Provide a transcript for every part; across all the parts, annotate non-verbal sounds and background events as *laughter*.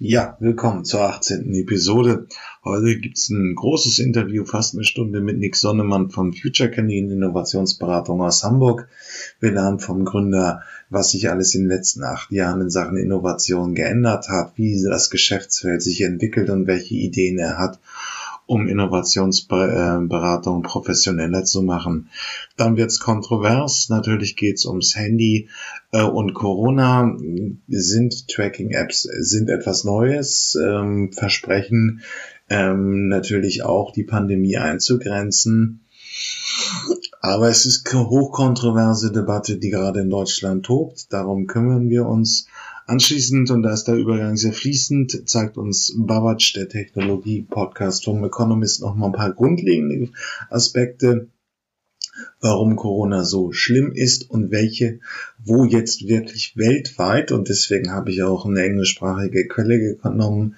Ja, willkommen zur 18. Episode. Heute gibt's ein großes Interview, fast eine Stunde mit Nick Sonnemann von Future Canyon Innovationsberatung aus Hamburg. Wir lernen vom Gründer, was sich alles in den letzten acht Jahren in Sachen Innovation geändert hat, wie das Geschäftsfeld sich entwickelt und welche Ideen er hat um Innovationsberatung professioneller zu machen. Dann wird's kontrovers. Natürlich geht's ums Handy äh, und Corona sind Tracking-Apps sind etwas Neues, ähm, versprechen ähm, natürlich auch die Pandemie einzugrenzen. Aber es ist eine hochkontroverse Debatte, die gerade in Deutschland tobt. Darum kümmern wir uns Anschließend, und da ist der Übergang sehr fließend, zeigt uns Babac, der Technologie-Podcast vom Economist, noch mal ein paar grundlegende Aspekte, warum Corona so schlimm ist und welche, wo jetzt wirklich weltweit, und deswegen habe ich auch eine englischsprachige Quelle genommen,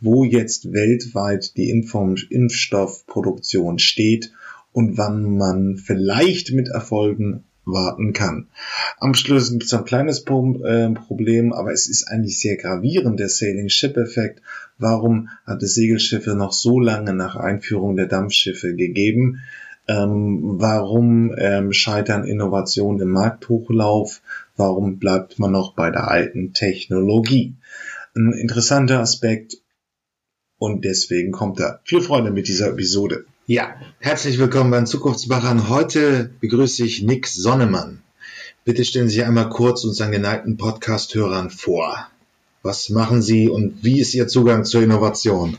wo jetzt weltweit die Impfstoffproduktion steht und wann man vielleicht mit Erfolgen warten kann. Am Schluss gibt es ein kleines äh, Problem, aber es ist eigentlich sehr gravierend, der Sailing Ship Effekt. Warum hat es Segelschiffe noch so lange nach Einführung der Dampfschiffe gegeben? Ähm, warum ähm, scheitern Innovationen im Markthochlauf? Warum bleibt man noch bei der alten Technologie? Ein interessanter Aspekt und deswegen kommt er. Viel Freude mit dieser Episode. Ja, herzlich willkommen beim Zukunftsmachern. Heute begrüße ich Nick Sonnemann. Bitte stellen Sie sich einmal kurz unseren geneigten Podcast-Hörern vor. Was machen Sie und wie ist Ihr Zugang zur Innovation?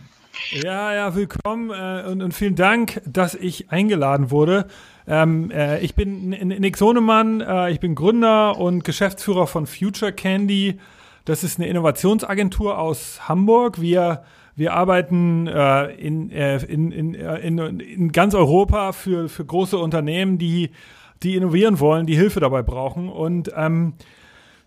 Ja, ja, willkommen äh, und, und, vielen Dank, dass ich eingeladen wurde. Ähm, äh, ich bin Nick Sonemann, äh, ich bin Gründer und Geschäftsführer von Future Candy. Das ist eine Innovationsagentur aus Hamburg. Wir wir arbeiten äh, in, äh, in, in, äh, in, in ganz Europa für, für große Unternehmen, die, die innovieren wollen, die Hilfe dabei brauchen. Und ähm,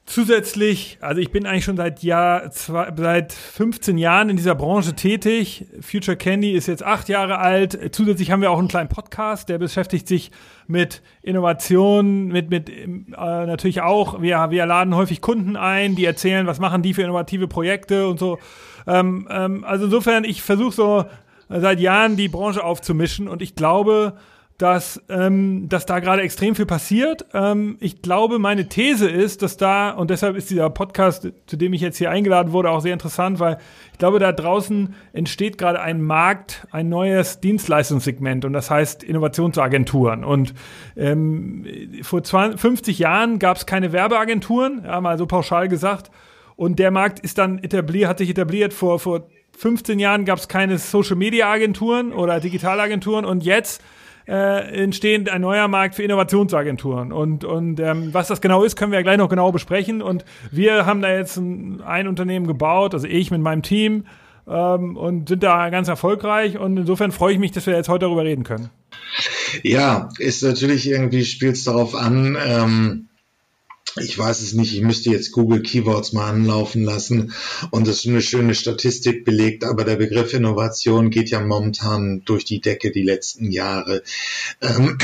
Zusätzlich, also ich bin eigentlich schon seit Jahr, zwei, seit 15 Jahren in dieser Branche tätig. Future Candy ist jetzt acht Jahre alt. Zusätzlich haben wir auch einen kleinen Podcast, der beschäftigt sich mit Innovation, mit, mit äh, natürlich auch, wir, wir laden häufig Kunden ein, die erzählen, was machen die für innovative Projekte und so. Ähm, ähm, also insofern, ich versuche so seit Jahren die Branche aufzumischen und ich glaube, dass, ähm, dass da gerade extrem viel passiert. Ähm, ich glaube, meine These ist, dass da, und deshalb ist dieser Podcast, zu dem ich jetzt hier eingeladen wurde, auch sehr interessant, weil ich glaube, da draußen entsteht gerade ein Markt, ein neues Dienstleistungssegment und das heißt Innovationsagenturen. Und ähm, vor 20, 50 Jahren gab es keine Werbeagenturen, ja, mal so pauschal gesagt. Und der Markt ist dann etabliert, hat sich etabliert vor, vor 15 Jahren gab es keine Social Media Agenturen oder Digitalagenturen und jetzt äh, entstehend ein neuer Markt für Innovationsagenturen. Und, und ähm, was das genau ist, können wir ja gleich noch genau besprechen. Und wir haben da jetzt ein, ein Unternehmen gebaut, also ich mit meinem Team, ähm, und sind da ganz erfolgreich. Und insofern freue ich mich, dass wir jetzt heute darüber reden können. Ja, ist natürlich irgendwie, spielt es darauf an, ähm ich weiß es nicht, ich müsste jetzt Google Keywords mal anlaufen lassen und das ist eine schöne Statistik belegt, aber der Begriff Innovation geht ja momentan durch die Decke die letzten Jahre. Ähm,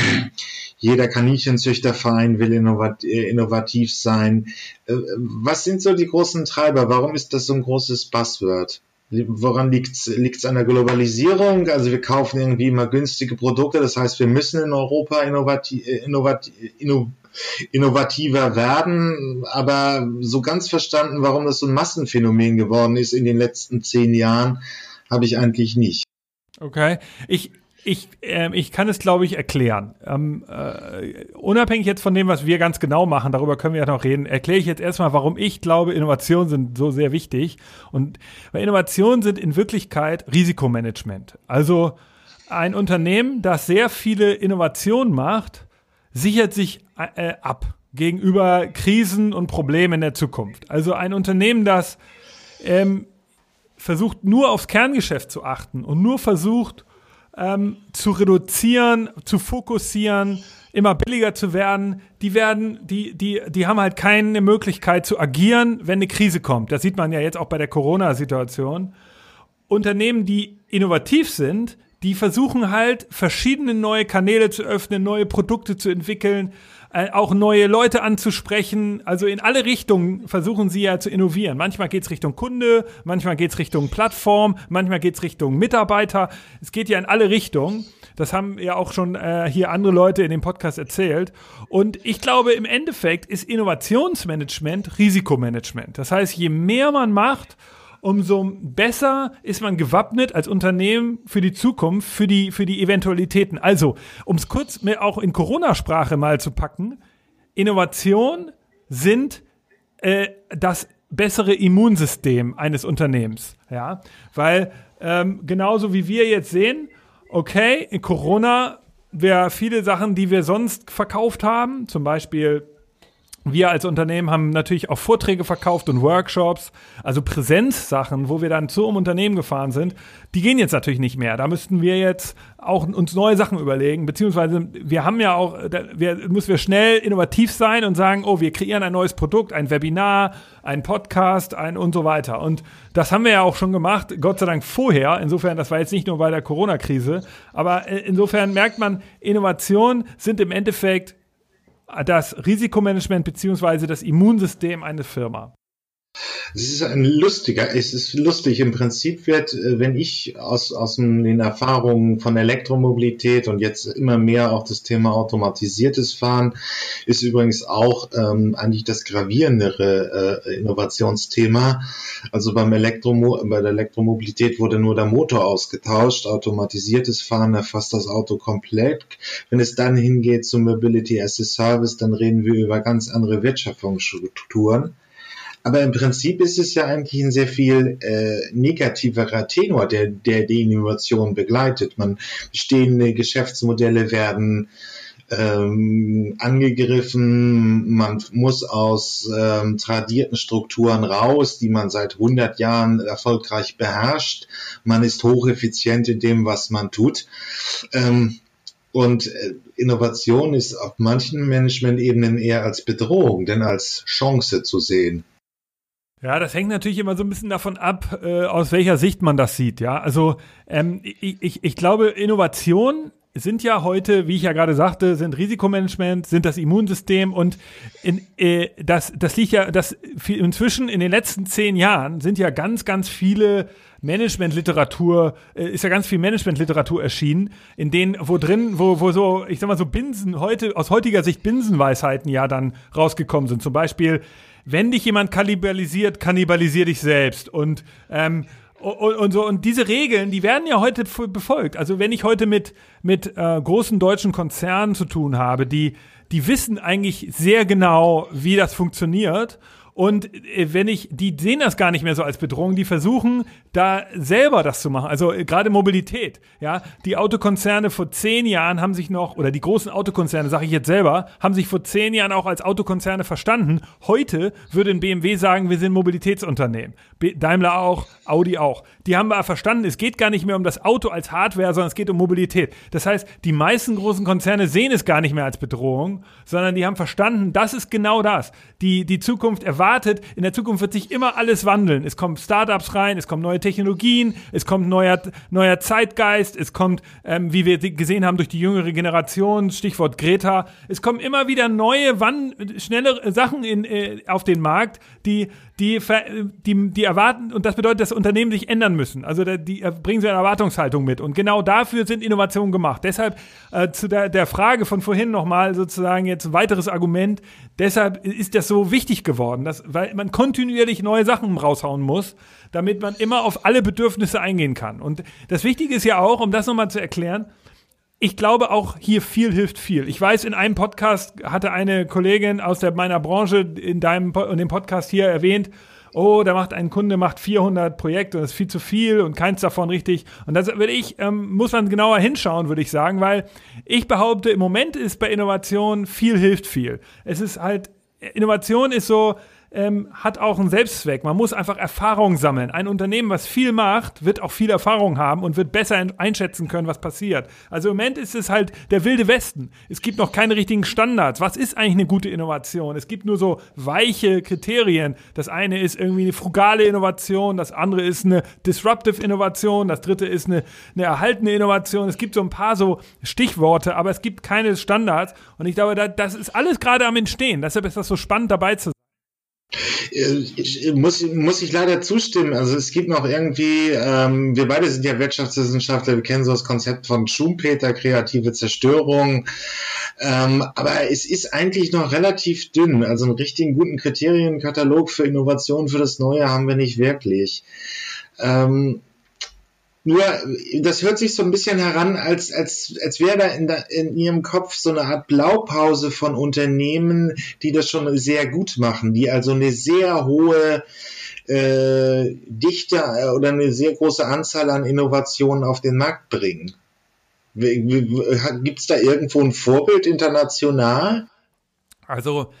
jeder Kaninchenzüchterverein will äh, innovativ sein. Äh, was sind so die großen Treiber? Warum ist das so ein großes Buzzword? Woran liegt es? Liegt es an der Globalisierung? Also wir kaufen irgendwie immer günstige Produkte, das heißt, wir müssen in Europa innovativ, äh, innovativ, innovativ innovativer werden, aber so ganz verstanden, warum das so ein Massenphänomen geworden ist in den letzten zehn Jahren, habe ich eigentlich nicht. Okay, ich ich, äh, ich kann es, glaube ich, erklären. Ähm, äh, unabhängig jetzt von dem, was wir ganz genau machen, darüber können wir ja noch reden, erkläre ich jetzt erstmal, warum ich glaube, Innovationen sind so sehr wichtig. Und weil Innovationen sind in Wirklichkeit Risikomanagement. Also ein Unternehmen, das sehr viele Innovationen macht, sichert sich äh, ab gegenüber Krisen und Problemen in der Zukunft. Also ein Unternehmen, das ähm, versucht nur aufs Kerngeschäft zu achten und nur versucht ähm, zu reduzieren, zu fokussieren, immer billiger zu werden, die werden, die, die, die haben halt keine Möglichkeit zu agieren, wenn eine Krise kommt. Das sieht man ja jetzt auch bei der Corona-Situation. Unternehmen, die innovativ sind, die versuchen halt verschiedene neue Kanäle zu öffnen, neue Produkte zu entwickeln, äh, auch neue Leute anzusprechen. Also in alle Richtungen versuchen sie ja zu innovieren. Manchmal geht's Richtung Kunde, manchmal geht's Richtung Plattform, manchmal geht's Richtung Mitarbeiter. Es geht ja in alle Richtungen. Das haben ja auch schon äh, hier andere Leute in dem Podcast erzählt. Und ich glaube, im Endeffekt ist Innovationsmanagement Risikomanagement. Das heißt, je mehr man macht, umso besser ist man gewappnet als Unternehmen für die Zukunft, für die, für die Eventualitäten. Also, um es kurz mir auch in Corona-Sprache mal zu packen, Innovation sind äh, das bessere Immunsystem eines Unternehmens. Ja, weil ähm, genauso wie wir jetzt sehen, okay, in Corona wäre viele Sachen, die wir sonst verkauft haben, zum Beispiel wir als Unternehmen haben natürlich auch Vorträge verkauft und Workshops, also Präsenzsachen, wo wir dann zu einem Unternehmen gefahren sind. Die gehen jetzt natürlich nicht mehr. Da müssten wir jetzt auch uns neue Sachen überlegen, beziehungsweise wir haben ja auch, wir, müssen wir schnell innovativ sein und sagen, oh, wir kreieren ein neues Produkt, ein Webinar, ein Podcast, ein und so weiter. Und das haben wir ja auch schon gemacht, Gott sei Dank vorher. Insofern, das war jetzt nicht nur bei der Corona-Krise, aber äh, insofern merkt man, Innovationen sind im Endeffekt das Risikomanagement beziehungsweise das Immunsystem einer Firma. Es ist ein lustiger, es ist lustig. Im Prinzip wird, äh, wenn ich aus, aus den Erfahrungen von Elektromobilität und jetzt immer mehr auch das Thema automatisiertes Fahren, ist übrigens auch ähm, eigentlich das gravierendere äh, Innovationsthema. Also beim Elektromo bei der Elektromobilität wurde nur der Motor ausgetauscht. Automatisiertes Fahren erfasst das Auto komplett. Wenn es dann hingeht zum Mobility as a Service, dann reden wir über ganz andere Wirtschaftungsstrukturen. Aber im Prinzip ist es ja eigentlich ein sehr viel äh, negativerer Tenor, der, der die Innovation begleitet. Man bestehende Geschäftsmodelle werden ähm, angegriffen, man muss aus ähm, tradierten Strukturen raus, die man seit 100 Jahren erfolgreich beherrscht. Man ist hocheffizient in dem, was man tut. Ähm, und äh, Innovation ist auf manchen Management-Ebenen eher als Bedrohung, denn als Chance zu sehen. Ja, das hängt natürlich immer so ein bisschen davon ab, äh, aus welcher Sicht man das sieht. Ja, also ähm, ich, ich, ich glaube, Innovation sind ja heute, wie ich ja gerade sagte, sind Risikomanagement, sind das Immunsystem und in, äh, das, das liegt ja, das inzwischen in den letzten zehn Jahren sind ja ganz, ganz viele Managementliteratur, äh, ist ja ganz viel Managementliteratur erschienen, in denen, wo drin, wo, wo so, ich sag mal so Binsen, heute, aus heutiger Sicht Binsenweisheiten ja dann rausgekommen sind. Zum Beispiel, wenn dich jemand kannibalisiert, kannibalisier dich selbst. Und, ähm, und, und, so, und diese Regeln, die werden ja heute befolgt. Also wenn ich heute mit, mit äh, großen deutschen Konzernen zu tun habe, die, die wissen eigentlich sehr genau, wie das funktioniert und äh, wenn ich, die sehen das gar nicht mehr so als Bedrohung, die versuchen da selber das zu machen. Also äh, gerade Mobilität, ja. Die Autokonzerne vor zehn Jahren haben sich noch, oder die großen Autokonzerne, sage ich jetzt selber, haben sich vor zehn Jahren auch als Autokonzerne verstanden. Heute würde ein BMW sagen, wir sind Mobilitätsunternehmen. Daimler auch, Audi auch. Die haben aber verstanden, es geht gar nicht mehr um das Auto als Hardware, sondern es geht um Mobilität. Das heißt, die meisten großen Konzerne sehen es gar nicht mehr als Bedrohung, sondern die haben verstanden, das ist genau das. Die, die Zukunft erwartet erwartet, in der Zukunft wird sich immer alles wandeln. Es kommen Startups rein, es kommen neue Technologien, es kommt neuer, neuer Zeitgeist, es kommt, ähm, wie wir gesehen haben, durch die jüngere Generation, Stichwort Greta, es kommen immer wieder neue, wann, schnelle Sachen in, äh, auf den Markt, die die, die, die erwarten, und das bedeutet, dass Unternehmen sich ändern müssen. Also die bringen sie eine Erwartungshaltung mit. Und genau dafür sind Innovationen gemacht. Deshalb äh, zu der, der Frage von vorhin nochmal sozusagen jetzt ein weiteres Argument. Deshalb ist das so wichtig geworden, dass, weil man kontinuierlich neue Sachen raushauen muss, damit man immer auf alle Bedürfnisse eingehen kann. Und das Wichtige ist ja auch, um das nochmal zu erklären, ich glaube auch hier viel hilft viel. Ich weiß, in einem Podcast hatte eine Kollegin aus der, meiner Branche in deinem in dem Podcast hier erwähnt, oh, da macht ein Kunde macht 400 Projekte und das ist viel zu viel und keins davon richtig. Und das würde ich, ähm, muss man genauer hinschauen, würde ich sagen, weil ich behaupte, im Moment ist bei Innovation viel hilft viel. Es ist halt, Innovation ist so, ähm, hat auch einen Selbstzweck. Man muss einfach Erfahrung sammeln. Ein Unternehmen, was viel macht, wird auch viel Erfahrung haben und wird besser einschätzen können, was passiert. Also im Moment ist es halt der wilde Westen. Es gibt noch keine richtigen Standards. Was ist eigentlich eine gute Innovation? Es gibt nur so weiche Kriterien. Das eine ist irgendwie eine frugale Innovation, das andere ist eine disruptive Innovation, das dritte ist eine, eine erhaltene Innovation. Es gibt so ein paar so Stichworte, aber es gibt keine Standards. Und ich glaube, das ist alles gerade am Entstehen. Deshalb ist das so spannend dabei zu sein. Muss, muss ich leider zustimmen. Also es gibt noch irgendwie, ähm, wir beide sind ja Wirtschaftswissenschaftler, wir kennen so das Konzept von Schumpeter, kreative Zerstörung. Ähm, aber es ist eigentlich noch relativ dünn. Also einen richtigen guten Kriterienkatalog für Innovation für das Neue haben wir nicht wirklich. Ähm, nur, das hört sich so ein bisschen heran, als, als, als wäre da in, der, in ihrem Kopf so eine Art Blaupause von Unternehmen, die das schon sehr gut machen, die also eine sehr hohe äh, Dichte äh, oder eine sehr große Anzahl an Innovationen auf den Markt bringen. Gibt es da irgendwo ein Vorbild international? Also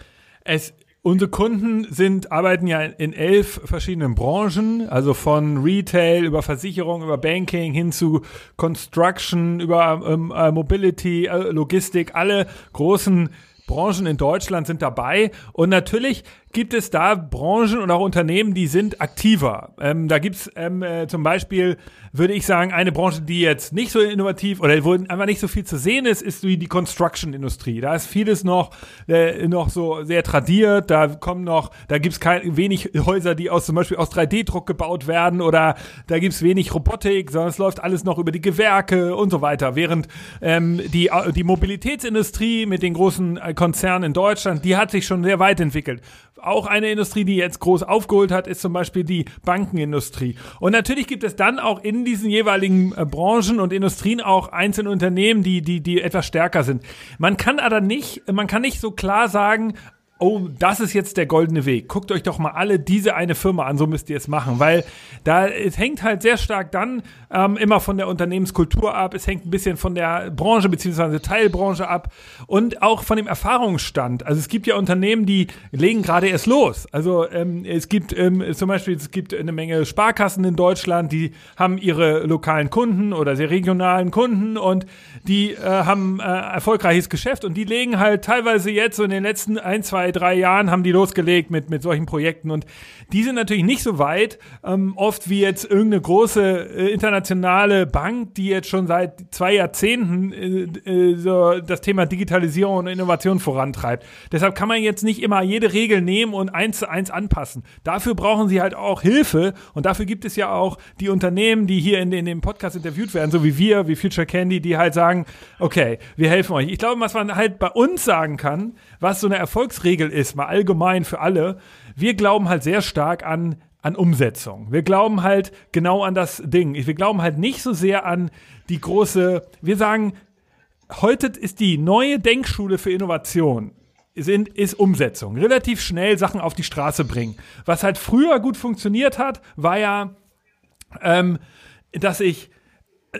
es Unsere Kunden sind, arbeiten ja in elf verschiedenen Branchen, also von Retail über Versicherung, über Banking hin zu Construction, über ähm, äh, Mobility, äh, Logistik, alle großen Branchen in Deutschland sind dabei. Und natürlich gibt es da Branchen und auch Unternehmen, die sind aktiver. Ähm, da gibt's ähm, äh, zum Beispiel, würde ich sagen, eine Branche, die jetzt nicht so innovativ oder wo einfach nicht so viel zu sehen ist, ist die, die Construction-Industrie. Da ist vieles noch, äh, noch so sehr tradiert. Da kommen noch, da gibt's kein, wenig Häuser, die aus zum Beispiel aus 3D-Druck gebaut werden oder da gibt's wenig Robotik, sondern es läuft alles noch über die Gewerke und so weiter. Während ähm, die, die Mobilitätsindustrie mit den großen äh, Konzernen in Deutschland, die hat sich schon sehr weit entwickelt auch eine Industrie, die jetzt groß aufgeholt hat, ist zum Beispiel die Bankenindustrie. Und natürlich gibt es dann auch in diesen jeweiligen äh, Branchen und Industrien auch einzelne Unternehmen, die, die, die etwas stärker sind. Man kann aber nicht, man kann nicht so klar sagen, oh, das ist jetzt der goldene Weg. Guckt euch doch mal alle diese eine Firma an, so müsst ihr es machen, weil da es hängt halt sehr stark dann ähm, immer von der Unternehmenskultur ab, es hängt ein bisschen von der Branche beziehungsweise Teilbranche ab und auch von dem Erfahrungsstand. Also es gibt ja Unternehmen, die legen gerade erst los. Also ähm, es gibt ähm, zum Beispiel es gibt eine Menge Sparkassen in Deutschland, die haben ihre lokalen Kunden oder sehr regionalen Kunden und die äh, haben äh, erfolgreiches Geschäft und die legen halt teilweise jetzt so in den letzten ein zwei drei Jahren haben die losgelegt mit, mit solchen Projekten und die sind natürlich nicht so weit, ähm, oft wie jetzt irgendeine große äh, internationale Bank, die jetzt schon seit zwei Jahrzehnten äh, äh, so das Thema Digitalisierung und Innovation vorantreibt. Deshalb kann man jetzt nicht immer jede Regel nehmen und eins zu eins anpassen. Dafür brauchen sie halt auch Hilfe und dafür gibt es ja auch die Unternehmen, die hier in, in dem Podcast interviewt werden, so wie wir, wie Future Candy, die halt sagen, okay, wir helfen euch. Ich glaube, was man halt bei uns sagen kann, was so eine Erfolgsregel ist, mal allgemein für alle, wir glauben halt sehr stark an an Umsetzung. Wir glauben halt genau an das Ding. Wir glauben halt nicht so sehr an die große, wir sagen, heute ist die neue Denkschule für Innovation sind, ist Umsetzung. Relativ schnell Sachen auf die Straße bringen. Was halt früher gut funktioniert hat, war ja, ähm, dass ich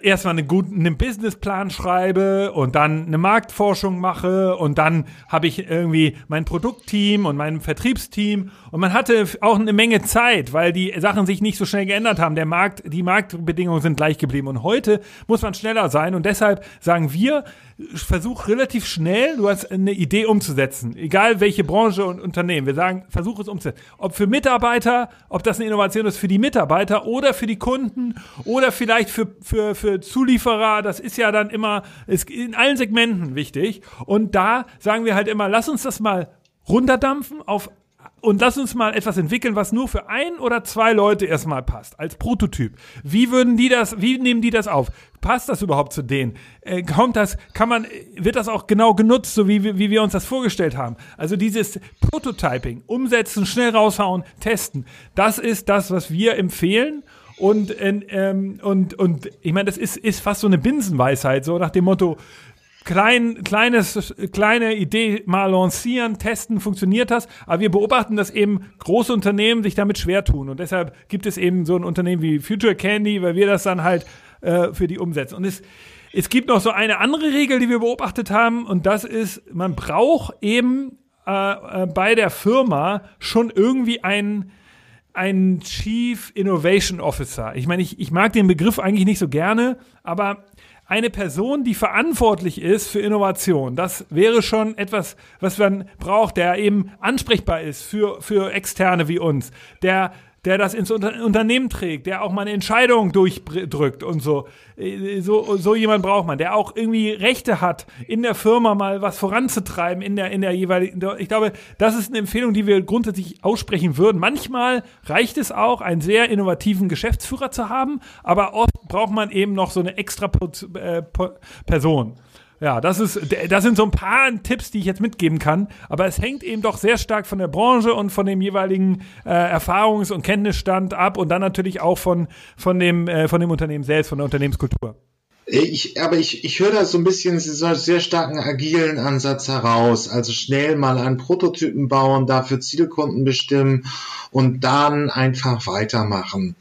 erstmal einen guten einen Businessplan schreibe und dann eine Marktforschung mache und dann habe ich irgendwie mein Produktteam und mein Vertriebsteam und man hatte auch eine Menge Zeit, weil die Sachen sich nicht so schnell geändert haben. Der Markt, die Marktbedingungen sind gleich geblieben und heute muss man schneller sein und deshalb sagen wir, versuch relativ schnell, du hast eine Idee umzusetzen, egal welche Branche und Unternehmen. Wir sagen, versuch es umzusetzen. Ob für Mitarbeiter, ob das eine Innovation ist für die Mitarbeiter oder für die Kunden oder vielleicht für, für, für Zulieferer. Das ist ja dann immer ist in allen Segmenten wichtig. Und da sagen wir halt immer, lass uns das mal runterdampfen auf und lass uns mal etwas entwickeln, was nur für ein oder zwei Leute erstmal passt, als Prototyp. Wie würden die das, wie nehmen die das auf? Passt das überhaupt zu denen? Äh, kommt das, kann man, wird das auch genau genutzt, so wie, wie wir uns das vorgestellt haben? Also dieses Prototyping, umsetzen, schnell raushauen, testen, das ist das, was wir empfehlen. Und, ähm, und, und ich meine, das ist, ist fast so eine Binsenweisheit, so nach dem Motto, klein, kleines, kleine Idee mal lancieren, testen, funktioniert das. Aber wir beobachten, dass eben große Unternehmen sich damit schwer tun. Und deshalb gibt es eben so ein Unternehmen wie Future Candy, weil wir das dann halt äh, für die umsetzen. Und es, es gibt noch so eine andere Regel, die wir beobachtet haben. Und das ist, man braucht eben äh, äh, bei der Firma schon irgendwie ein ein Chief Innovation Officer. Ich meine, ich, ich mag den Begriff eigentlich nicht so gerne, aber eine Person, die verantwortlich ist für Innovation. Das wäre schon etwas, was man braucht, der eben ansprechbar ist für, für Externe wie uns, der der das ins Unter Unternehmen trägt, der auch mal eine Entscheidung durchdrückt und so. Äh, so. So jemand braucht man, der auch irgendwie Rechte hat, in der Firma mal was voranzutreiben, in der, in der jeweiligen. Ich glaube, das ist eine Empfehlung, die wir grundsätzlich aussprechen würden. Manchmal reicht es auch, einen sehr innovativen Geschäftsführer zu haben, aber oft braucht man eben noch so eine extra äh, Person. Ja, das ist, das sind so ein paar Tipps, die ich jetzt mitgeben kann. Aber es hängt eben doch sehr stark von der Branche und von dem jeweiligen äh, Erfahrungs- und Kenntnisstand ab und dann natürlich auch von, von dem, äh, von dem Unternehmen selbst, von der Unternehmenskultur. Ich, aber ich, ich höre da so ein bisschen so einen sehr starken agilen Ansatz heraus. Also schnell mal einen Prototypen bauen, dafür Zielkunden bestimmen und dann einfach weitermachen.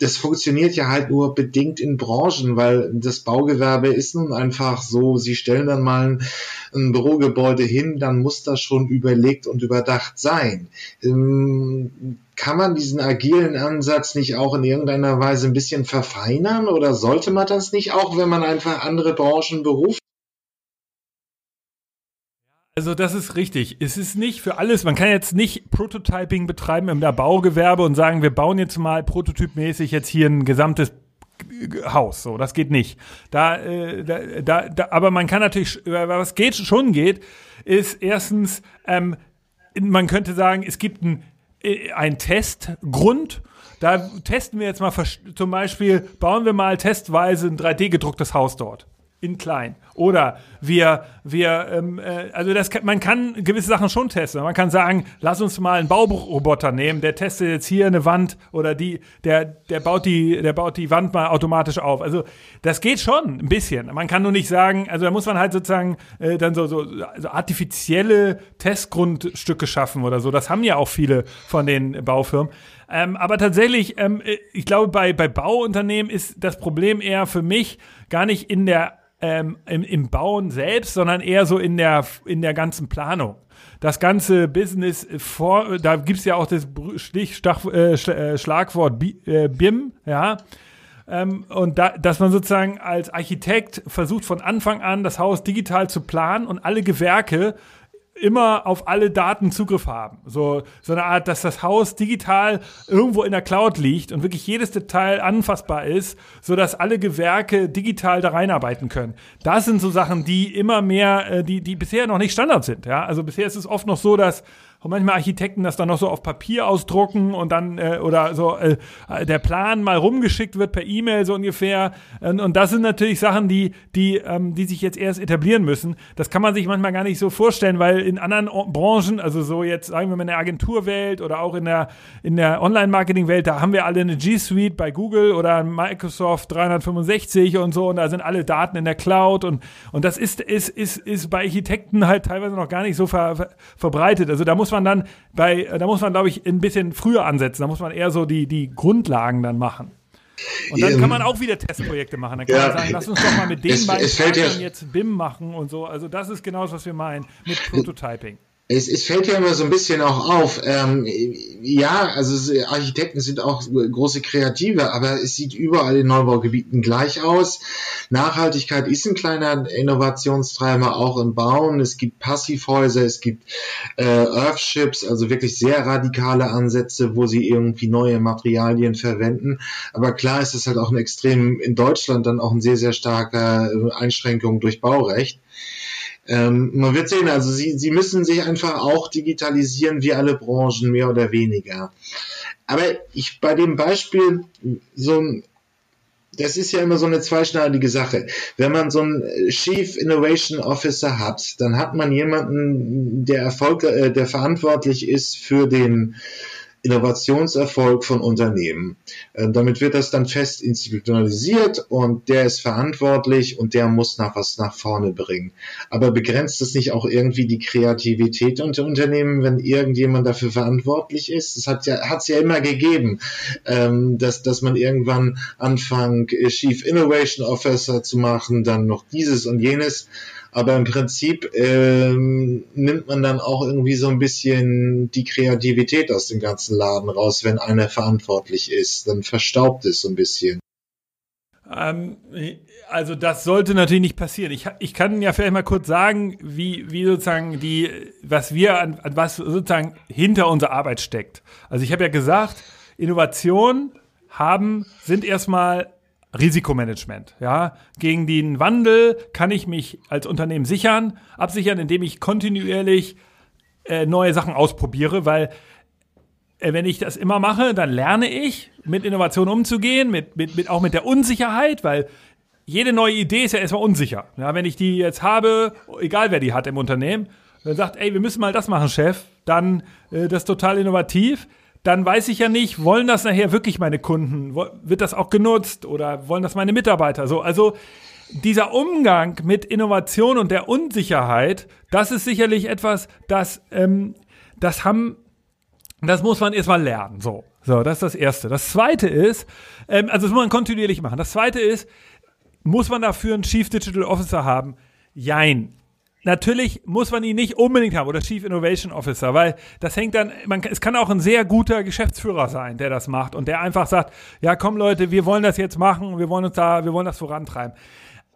Das funktioniert ja halt nur bedingt in Branchen, weil das Baugewerbe ist nun einfach so, sie stellen dann mal ein, ein Bürogebäude hin, dann muss das schon überlegt und überdacht sein. Ähm, kann man diesen agilen Ansatz nicht auch in irgendeiner Weise ein bisschen verfeinern oder sollte man das nicht auch, wenn man einfach andere Branchen beruft? Also das ist richtig. Es ist nicht für alles. Man kann jetzt nicht Prototyping betreiben im Baugewerbe und sagen, wir bauen jetzt mal prototypmäßig jetzt hier ein gesamtes Haus. So, das geht nicht. Da, äh, da, da, aber man kann natürlich, was geht schon geht, ist erstens, ähm, man könnte sagen, es gibt ein äh, ein Testgrund. Da testen wir jetzt mal zum Beispiel, bauen wir mal testweise ein 3D gedrucktes Haus dort in klein. Oder wir, wir, ähm, äh, also das kann, man kann gewisse Sachen schon testen. Man kann sagen, lass uns mal einen Baubroboter nehmen, der testet jetzt hier eine Wand oder die, der, der baut die, der baut die Wand mal automatisch auf. Also das geht schon ein bisschen. Man kann nur nicht sagen, also da muss man halt sozusagen äh, dann so, so also artifizielle Testgrundstücke schaffen oder so. Das haben ja auch viele von den Baufirmen. Ähm, aber tatsächlich, ähm, äh, ich glaube, bei, bei Bauunternehmen ist das Problem eher für mich gar nicht in der ähm, im, im Bauen selbst, sondern eher so in der, in der ganzen Planung. Das ganze Business vor, da gibt's ja auch das Stichstach, äh, äh Schlagwort BIM, äh, ja. Ähm, und da, dass man sozusagen als Architekt versucht von Anfang an das Haus digital zu planen und alle Gewerke immer auf alle Daten Zugriff haben. So, so eine Art, dass das Haus digital irgendwo in der Cloud liegt und wirklich jedes Detail anfassbar ist, so dass alle Gewerke digital da reinarbeiten können. Das sind so Sachen, die immer mehr, äh, die, die bisher noch nicht Standard sind. Ja, also bisher ist es oft noch so, dass und manchmal Architekten das dann noch so auf Papier ausdrucken und dann äh, oder so äh, der Plan mal rumgeschickt wird per E-Mail so ungefähr und, und das sind natürlich Sachen, die die ähm, die sich jetzt erst etablieren müssen. Das kann man sich manchmal gar nicht so vorstellen, weil in anderen Branchen, also so jetzt sagen wir mal in der Agenturwelt oder auch in der in der Online-Marketing-Welt, da haben wir alle eine G Suite bei Google oder Microsoft 365 und so und da sind alle Daten in der Cloud und und das ist ist ist ist bei Architekten halt teilweise noch gar nicht so ver, ver, verbreitet. Also da muss muss man dann bei, da muss man, glaube ich, ein bisschen früher ansetzen. Da muss man eher so die, die Grundlagen dann machen. Und dann kann man auch wieder Testprojekte machen. Dann kann ja, man sagen, lass uns doch mal mit den beiden ja, jetzt BIM machen und so. Also das ist genau das, was wir meinen mit Prototyping es, es fällt ja immer so ein bisschen auch auf. Ähm, ja, also Architekten sind auch große Kreative, aber es sieht überall in Neubaugebieten gleich aus. Nachhaltigkeit ist ein kleiner Innovationstreiber auch im Bauen. Es gibt Passivhäuser, es gibt äh, Earthships, also wirklich sehr radikale Ansätze, wo sie irgendwie neue Materialien verwenden. Aber klar ist es halt auch ein extrem in Deutschland dann auch ein sehr, sehr starker äh, Einschränkung durch Baurecht. Ähm, man wird sehen, also sie, sie müssen sich einfach auch digitalisieren wie alle Branchen, mehr oder weniger. Aber ich bei dem Beispiel so das ist ja immer so eine zweischneidige Sache. Wenn man so einen Chief Innovation Officer hat, dann hat man jemanden, der Erfolg, äh, der verantwortlich ist für den Innovationserfolg von Unternehmen. Äh, damit wird das dann fest institutionalisiert und der ist verantwortlich und der muss nach was nach vorne bringen. Aber begrenzt es nicht auch irgendwie die Kreativität unter Unternehmen, wenn irgendjemand dafür verantwortlich ist? Das hat ja, hat's ja immer gegeben, ähm, dass, dass man irgendwann anfängt, Chief Innovation Officer zu machen, dann noch dieses und jenes. Aber im Prinzip ähm, nimmt man dann auch irgendwie so ein bisschen die Kreativität aus dem ganzen Laden raus, wenn einer verantwortlich ist. Dann verstaubt es so ein bisschen. Ähm, also das sollte natürlich nicht passieren. Ich, ich kann ja vielleicht mal kurz sagen, wie, wie sozusagen die, was wir an, an was sozusagen hinter unserer Arbeit steckt. Also ich habe ja gesagt, Innovation haben, sind erstmal Risikomanagement. Ja, gegen den Wandel kann ich mich als Unternehmen sichern, absichern, indem ich kontinuierlich äh, neue Sachen ausprobiere, weil äh, wenn ich das immer mache, dann lerne ich, mit Innovation umzugehen, mit, mit, mit auch mit der Unsicherheit, weil jede neue Idee ist ja erstmal unsicher. Ja, wenn ich die jetzt habe, egal wer die hat im Unternehmen, dann sagt, ey, wir müssen mal das machen, Chef, dann äh, das ist total innovativ dann weiß ich ja nicht, wollen das nachher wirklich meine Kunden? Wird das auch genutzt oder wollen das meine Mitarbeiter? So, also dieser Umgang mit Innovation und der Unsicherheit, das ist sicherlich etwas, das, ähm, das haben, das muss man erstmal lernen. So, so, das ist das Erste. Das Zweite ist, ähm, also das muss man kontinuierlich machen. Das Zweite ist, muss man dafür einen Chief Digital Officer haben? Jein natürlich muss man ihn nicht unbedingt haben oder Chief Innovation Officer, weil das hängt dann, man, es kann auch ein sehr guter Geschäftsführer sein, der das macht und der einfach sagt, ja komm Leute, wir wollen das jetzt machen, wir wollen uns da, wir wollen das vorantreiben.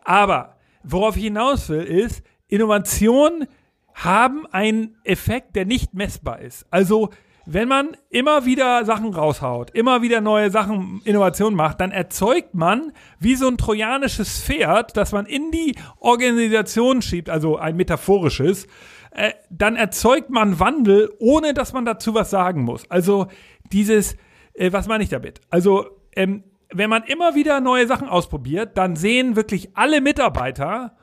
Aber worauf ich hinaus will, ist, Innovationen haben einen Effekt, der nicht messbar ist. Also wenn man immer wieder Sachen raushaut, immer wieder neue Sachen, Innovationen macht, dann erzeugt man wie so ein trojanisches Pferd, das man in die Organisation schiebt, also ein metaphorisches, äh, dann erzeugt man Wandel, ohne dass man dazu was sagen muss. Also dieses, äh, was meine ich damit? Also ähm, wenn man immer wieder neue Sachen ausprobiert, dann sehen wirklich alle Mitarbeiter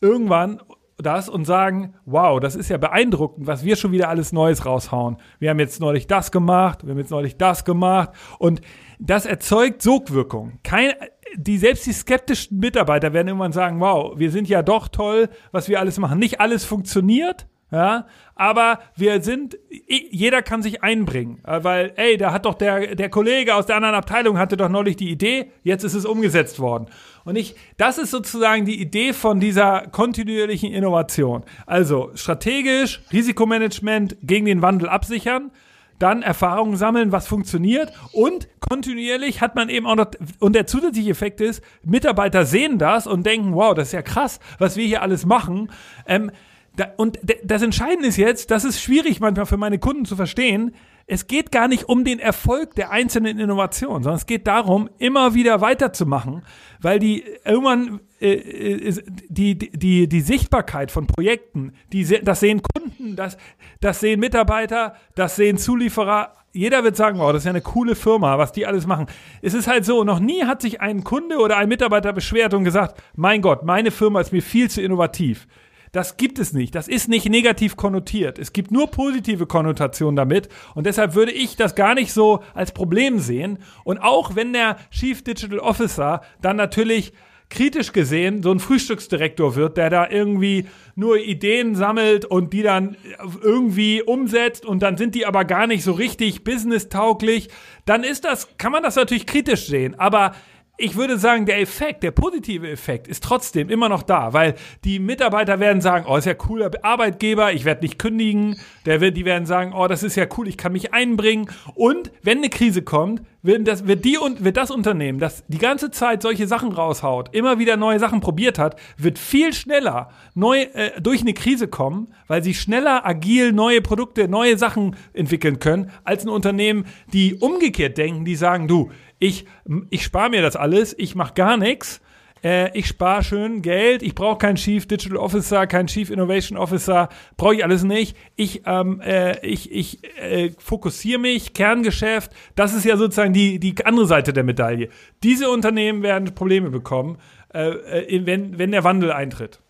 irgendwann das und sagen, wow, das ist ja beeindruckend, was wir schon wieder alles Neues raushauen. Wir haben jetzt neulich das gemacht, wir haben jetzt neulich das gemacht und das erzeugt Sogwirkung. Kein, die selbst die skeptischen Mitarbeiter werden irgendwann sagen, wow, wir sind ja doch toll, was wir alles machen. Nicht alles funktioniert, ja, aber wir sind, jeder kann sich einbringen, äh, weil, ey, da hat doch der, der Kollege aus der anderen Abteilung hatte doch neulich die Idee, jetzt ist es umgesetzt worden. Und ich, das ist sozusagen die Idee von dieser kontinuierlichen Innovation. Also strategisch, Risikomanagement gegen den Wandel absichern, dann Erfahrungen sammeln, was funktioniert und kontinuierlich hat man eben auch noch, und der zusätzliche Effekt ist, Mitarbeiter sehen das und denken, wow, das ist ja krass, was wir hier alles machen. Ähm, da, und das Entscheidende ist jetzt, das ist schwierig manchmal für meine Kunden zu verstehen, es geht gar nicht um den Erfolg der einzelnen Innovationen, sondern es geht darum, immer wieder weiterzumachen, weil die irgendwann äh, äh die, die, die Sichtbarkeit von Projekten, die, das sehen Kunden, das, das sehen Mitarbeiter, das sehen Zulieferer, jeder wird sagen, wow, das ist ja eine coole Firma, was die alles machen. Es ist halt so, noch nie hat sich ein Kunde oder ein Mitarbeiter beschwert und gesagt, mein Gott, meine Firma ist mir viel zu innovativ. Das gibt es nicht. Das ist nicht negativ konnotiert. Es gibt nur positive Konnotationen damit. Und deshalb würde ich das gar nicht so als Problem sehen. Und auch wenn der Chief Digital Officer dann natürlich kritisch gesehen so ein Frühstücksdirektor wird, der da irgendwie nur Ideen sammelt und die dann irgendwie umsetzt und dann sind die aber gar nicht so richtig business-tauglich, dann ist das, kann man das natürlich kritisch sehen. Aber ich würde sagen, der Effekt, der positive Effekt ist trotzdem immer noch da, weil die Mitarbeiter werden sagen, oh, ist ja cooler Arbeitgeber, ich werde nicht kündigen. Der wird, die werden sagen, oh, das ist ja cool, ich kann mich einbringen. Und wenn eine Krise kommt, wird das, wird die und wird das Unternehmen, das die ganze Zeit solche Sachen raushaut, immer wieder neue Sachen probiert hat, wird viel schneller neu äh, durch eine Krise kommen, weil sie schneller agil neue Produkte, neue Sachen entwickeln können, als ein Unternehmen, die umgekehrt denken, die sagen, du, ich, ich spare mir das alles, ich mache gar nichts. Äh, ich spare schön Geld, ich brauche keinen Chief Digital Officer, keinen Chief Innovation Officer, brauche ich alles nicht. Ich, ähm, äh, ich, ich äh, fokussiere mich, Kerngeschäft, das ist ja sozusagen die, die andere Seite der Medaille. Diese Unternehmen werden Probleme bekommen, äh, äh, wenn, wenn der Wandel eintritt?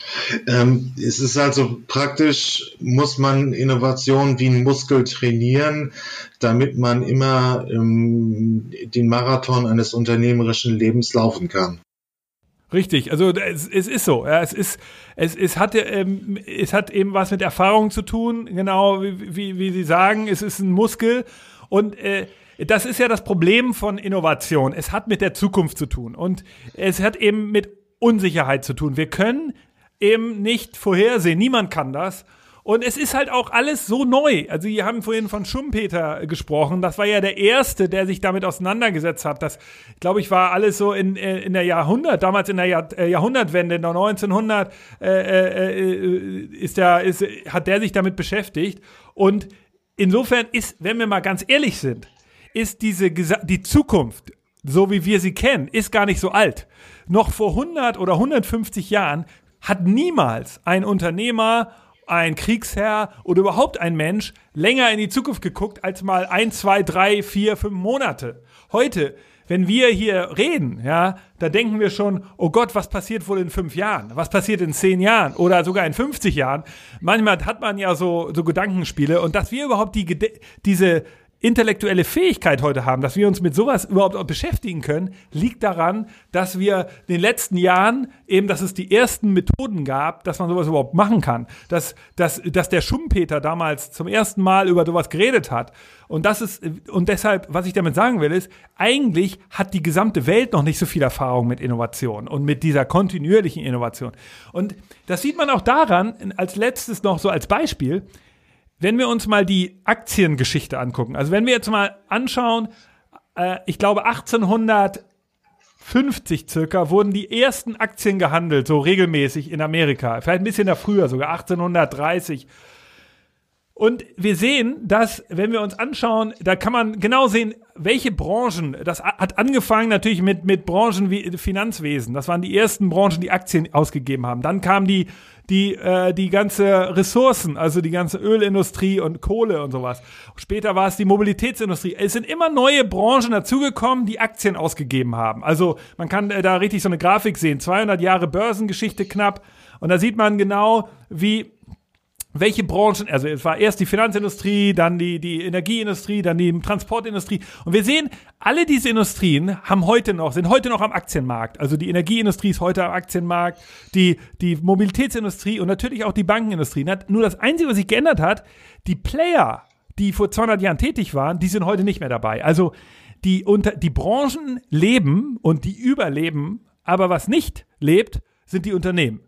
Ähm, es ist also praktisch, muss man Innovation wie ein Muskel trainieren, damit man immer ähm, den Marathon eines unternehmerischen Lebens laufen kann. Richtig, also es, es ist so. Ja, es ist, es, es hat, ähm, es hat eben was mit Erfahrung zu tun, genau wie, wie, wie Sie sagen, es ist ein Muskel und äh, das ist ja das Problem von Innovation. Es hat mit der Zukunft zu tun und es hat eben mit Unsicherheit zu tun. Wir können eben nicht vorhersehen. Niemand kann das. Und es ist halt auch alles so neu. Also, wir haben vorhin von Schumpeter gesprochen. Das war ja der Erste, der sich damit auseinandergesetzt hat. Das, glaube ich, war alles so in, äh, in der Jahrhundert, damals in der Jahr, äh, Jahrhundertwende, in der 1900, äh, äh, ist der, ist, hat der sich damit beschäftigt. Und insofern ist, wenn wir mal ganz ehrlich sind, ist diese, die Zukunft, so wie wir sie kennen, ist gar nicht so alt. Noch vor 100 oder 150 Jahren hat niemals ein Unternehmer ein Kriegsherr oder überhaupt ein Mensch länger in die Zukunft geguckt als mal ein, zwei, drei, vier, fünf Monate. Heute, wenn wir hier reden, ja, da denken wir schon, oh Gott, was passiert wohl in fünf Jahren? Was passiert in zehn Jahren oder sogar in 50 Jahren? Manchmal hat man ja so, so Gedankenspiele und dass wir überhaupt die, diese, intellektuelle Fähigkeit heute haben, dass wir uns mit sowas überhaupt beschäftigen können, liegt daran, dass wir in den letzten Jahren eben, dass es die ersten Methoden gab, dass man sowas überhaupt machen kann. Dass, dass, dass der Schumpeter damals zum ersten Mal über sowas geredet hat. Und das ist, und deshalb, was ich damit sagen will, ist, eigentlich hat die gesamte Welt noch nicht so viel Erfahrung mit Innovation und mit dieser kontinuierlichen Innovation. Und das sieht man auch daran, als letztes noch so als Beispiel, wenn wir uns mal die Aktiengeschichte angucken, also wenn wir jetzt mal anschauen, äh, ich glaube 1850 circa wurden die ersten Aktien gehandelt, so regelmäßig in Amerika. Vielleicht ein bisschen da früher, sogar 1830. Und wir sehen, dass, wenn wir uns anschauen, da kann man genau sehen, welche Branchen, das hat angefangen natürlich mit, mit Branchen wie Finanzwesen. Das waren die ersten Branchen, die Aktien ausgegeben haben. Dann kam die die, äh, die ganze Ressourcen, also die ganze Ölindustrie und Kohle und sowas. Später war es die Mobilitätsindustrie. Es sind immer neue Branchen dazugekommen, die Aktien ausgegeben haben. Also man kann äh, da richtig so eine Grafik sehen. 200 Jahre Börsengeschichte knapp. Und da sieht man genau, wie welche Branchen, also es war erst die Finanzindustrie, dann die, die Energieindustrie, dann die Transportindustrie. Und wir sehen, alle diese Industrien haben heute noch, sind heute noch am Aktienmarkt. Also die Energieindustrie ist heute am Aktienmarkt, die, die Mobilitätsindustrie und natürlich auch die Bankenindustrie. Nur das Einzige, was sich geändert hat, die Player, die vor 200 Jahren tätig waren, die sind heute nicht mehr dabei. Also die, unter, die Branchen leben und die überleben, aber was nicht lebt, sind die Unternehmen.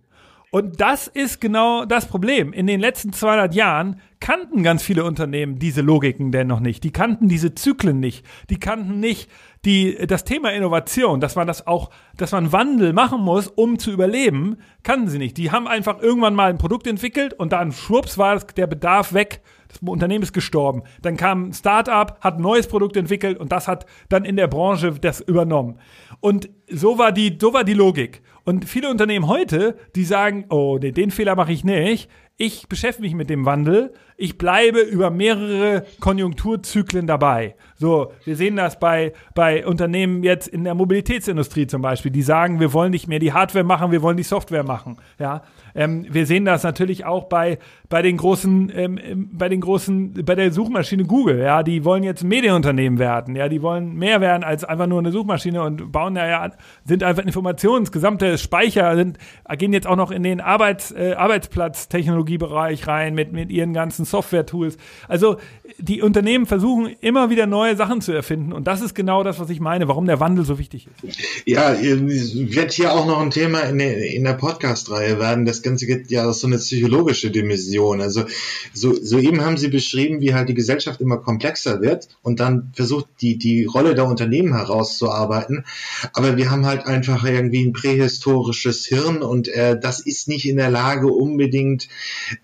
Und das ist genau das Problem. In den letzten 200 Jahren kannten ganz viele Unternehmen diese Logiken denn noch nicht. Die kannten diese Zyklen nicht. Die kannten nicht die, das Thema Innovation, dass man das auch, dass man Wandel machen muss, um zu überleben, kannten sie nicht. Die haben einfach irgendwann mal ein Produkt entwickelt und dann schwupps war der Bedarf weg. Das Unternehmen ist gestorben. Dann kam ein Startup, hat ein neues Produkt entwickelt und das hat dann in der Branche das übernommen. Und so war die, so war die Logik. Und viele Unternehmen heute, die sagen, oh, nee, den Fehler mache ich nicht. Ich beschäftige mich mit dem Wandel. Ich bleibe über mehrere Konjunkturzyklen dabei. So, wir sehen das bei, bei Unternehmen jetzt in der Mobilitätsindustrie zum Beispiel, die sagen, wir wollen nicht mehr die Hardware machen, wir wollen die Software machen. Ja, ähm, wir sehen das natürlich auch bei, bei den großen, ähm, ähm, bei den großen, bei der Suchmaschine Google. Ja, die wollen jetzt Medienunternehmen werden. Ja, die wollen mehr werden als einfach nur eine Suchmaschine und bauen da ja, sind einfach Informations, gesamte Speicher sind, gehen jetzt auch noch in den Arbeits, äh, Arbeitsplatztechnologiebereich rein mit, mit ihren ganzen Software-Tools. Also, die Unternehmen versuchen immer wieder neue Sachen zu erfinden und das ist genau das, was ich meine, warum der Wandel so wichtig ist. Ja, wird hier auch noch ein Thema in der, in der Podcast-Reihe werden. Das Ganze geht ja so eine psychologische Dimension. Also so, soeben haben Sie beschrieben, wie halt die Gesellschaft immer komplexer wird und dann versucht die, die Rolle der Unternehmen herauszuarbeiten. Aber wir haben halt einfach irgendwie ein prähistorisches Hirn und äh, das ist nicht in der Lage, unbedingt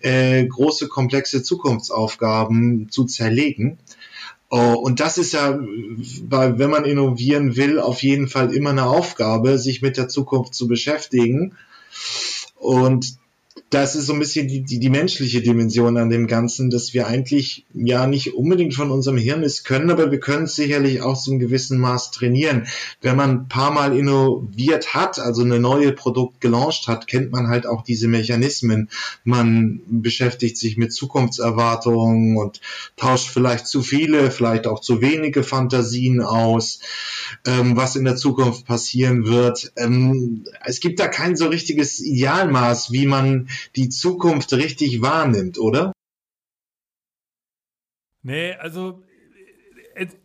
äh, große, komplexe Zukunftsaufgaben zu zerlegen. Oh, und das ist ja, wenn man innovieren will, auf jeden Fall immer eine Aufgabe, sich mit der Zukunft zu beschäftigen. Und das ist so ein bisschen die, die, die menschliche Dimension an dem Ganzen, dass wir eigentlich ja nicht unbedingt von unserem Hirn es können, aber wir können es sicherlich auch so einem gewissen Maß trainieren. Wenn man ein paar Mal innoviert hat, also eine neue Produkt gelauncht hat, kennt man halt auch diese Mechanismen. Man beschäftigt sich mit Zukunftserwartungen und tauscht vielleicht zu viele, vielleicht auch zu wenige Fantasien aus, ähm, was in der Zukunft passieren wird. Ähm, es gibt da kein so richtiges Idealmaß, wie man die Zukunft richtig wahrnimmt, oder? Nee, also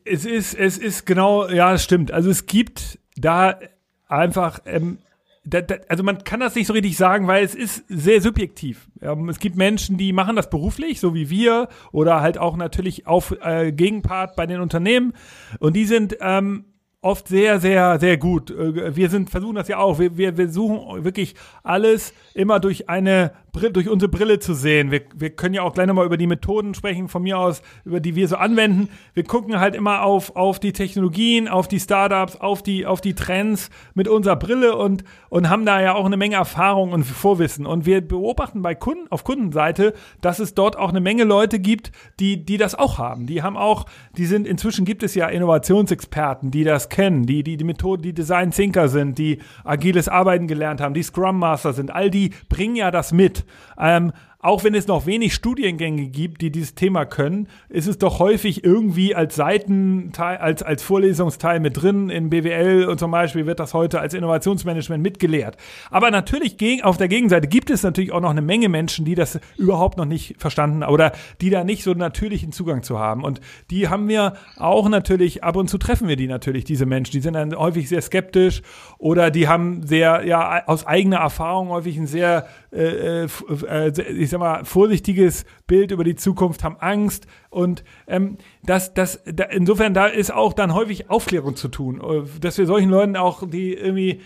es ist, es ist genau, ja, es stimmt. Also es gibt da einfach, ähm, da, da, also man kann das nicht so richtig sagen, weil es ist sehr subjektiv. Ähm, es gibt Menschen, die machen das beruflich, so wie wir, oder halt auch natürlich auf äh, Gegenpart bei den Unternehmen. Und die sind ähm, oft sehr, sehr, sehr gut. Äh, wir sind, versuchen das ja auch. Wir, wir, wir suchen wirklich alles immer durch eine durch unsere Brille zu sehen. Wir, wir können ja auch gleich nochmal über die Methoden sprechen, von mir aus, über die wir so anwenden. Wir gucken halt immer auf, auf die Technologien, auf die Startups, auf die, auf die Trends mit unserer Brille und, und haben da ja auch eine Menge Erfahrung und Vorwissen. Und wir beobachten bei Kunden, auf Kundenseite, dass es dort auch eine Menge Leute gibt, die, die das auch haben. Die haben auch, die sind, inzwischen gibt es ja Innovationsexperten, die das kennen, die, die, die Methoden, die Design Thinker sind, die agiles Arbeiten gelernt haben, die Scrum Master sind. All die bringen ja das mit. Ähm, auch wenn es noch wenig Studiengänge gibt, die dieses Thema können, ist es doch häufig irgendwie als Seitenteil, als, als Vorlesungsteil mit drin. In BWL und zum Beispiel wird das heute als Innovationsmanagement mitgelehrt. Aber natürlich auf der Gegenseite gibt es natürlich auch noch eine Menge Menschen, die das überhaupt noch nicht verstanden oder die da nicht so natürlichen Zugang zu haben. Und die haben wir auch natürlich, ab und zu treffen wir die natürlich, diese Menschen. Die sind dann häufig sehr skeptisch oder die haben sehr, ja, aus eigener Erfahrung häufig ein sehr, äh, äh, äh ich sag mal, vorsichtiges Bild über die Zukunft, haben Angst und ähm, das, das, da, insofern da ist auch dann häufig Aufklärung zu tun, äh, dass wir solchen Leuten auch, die irgendwie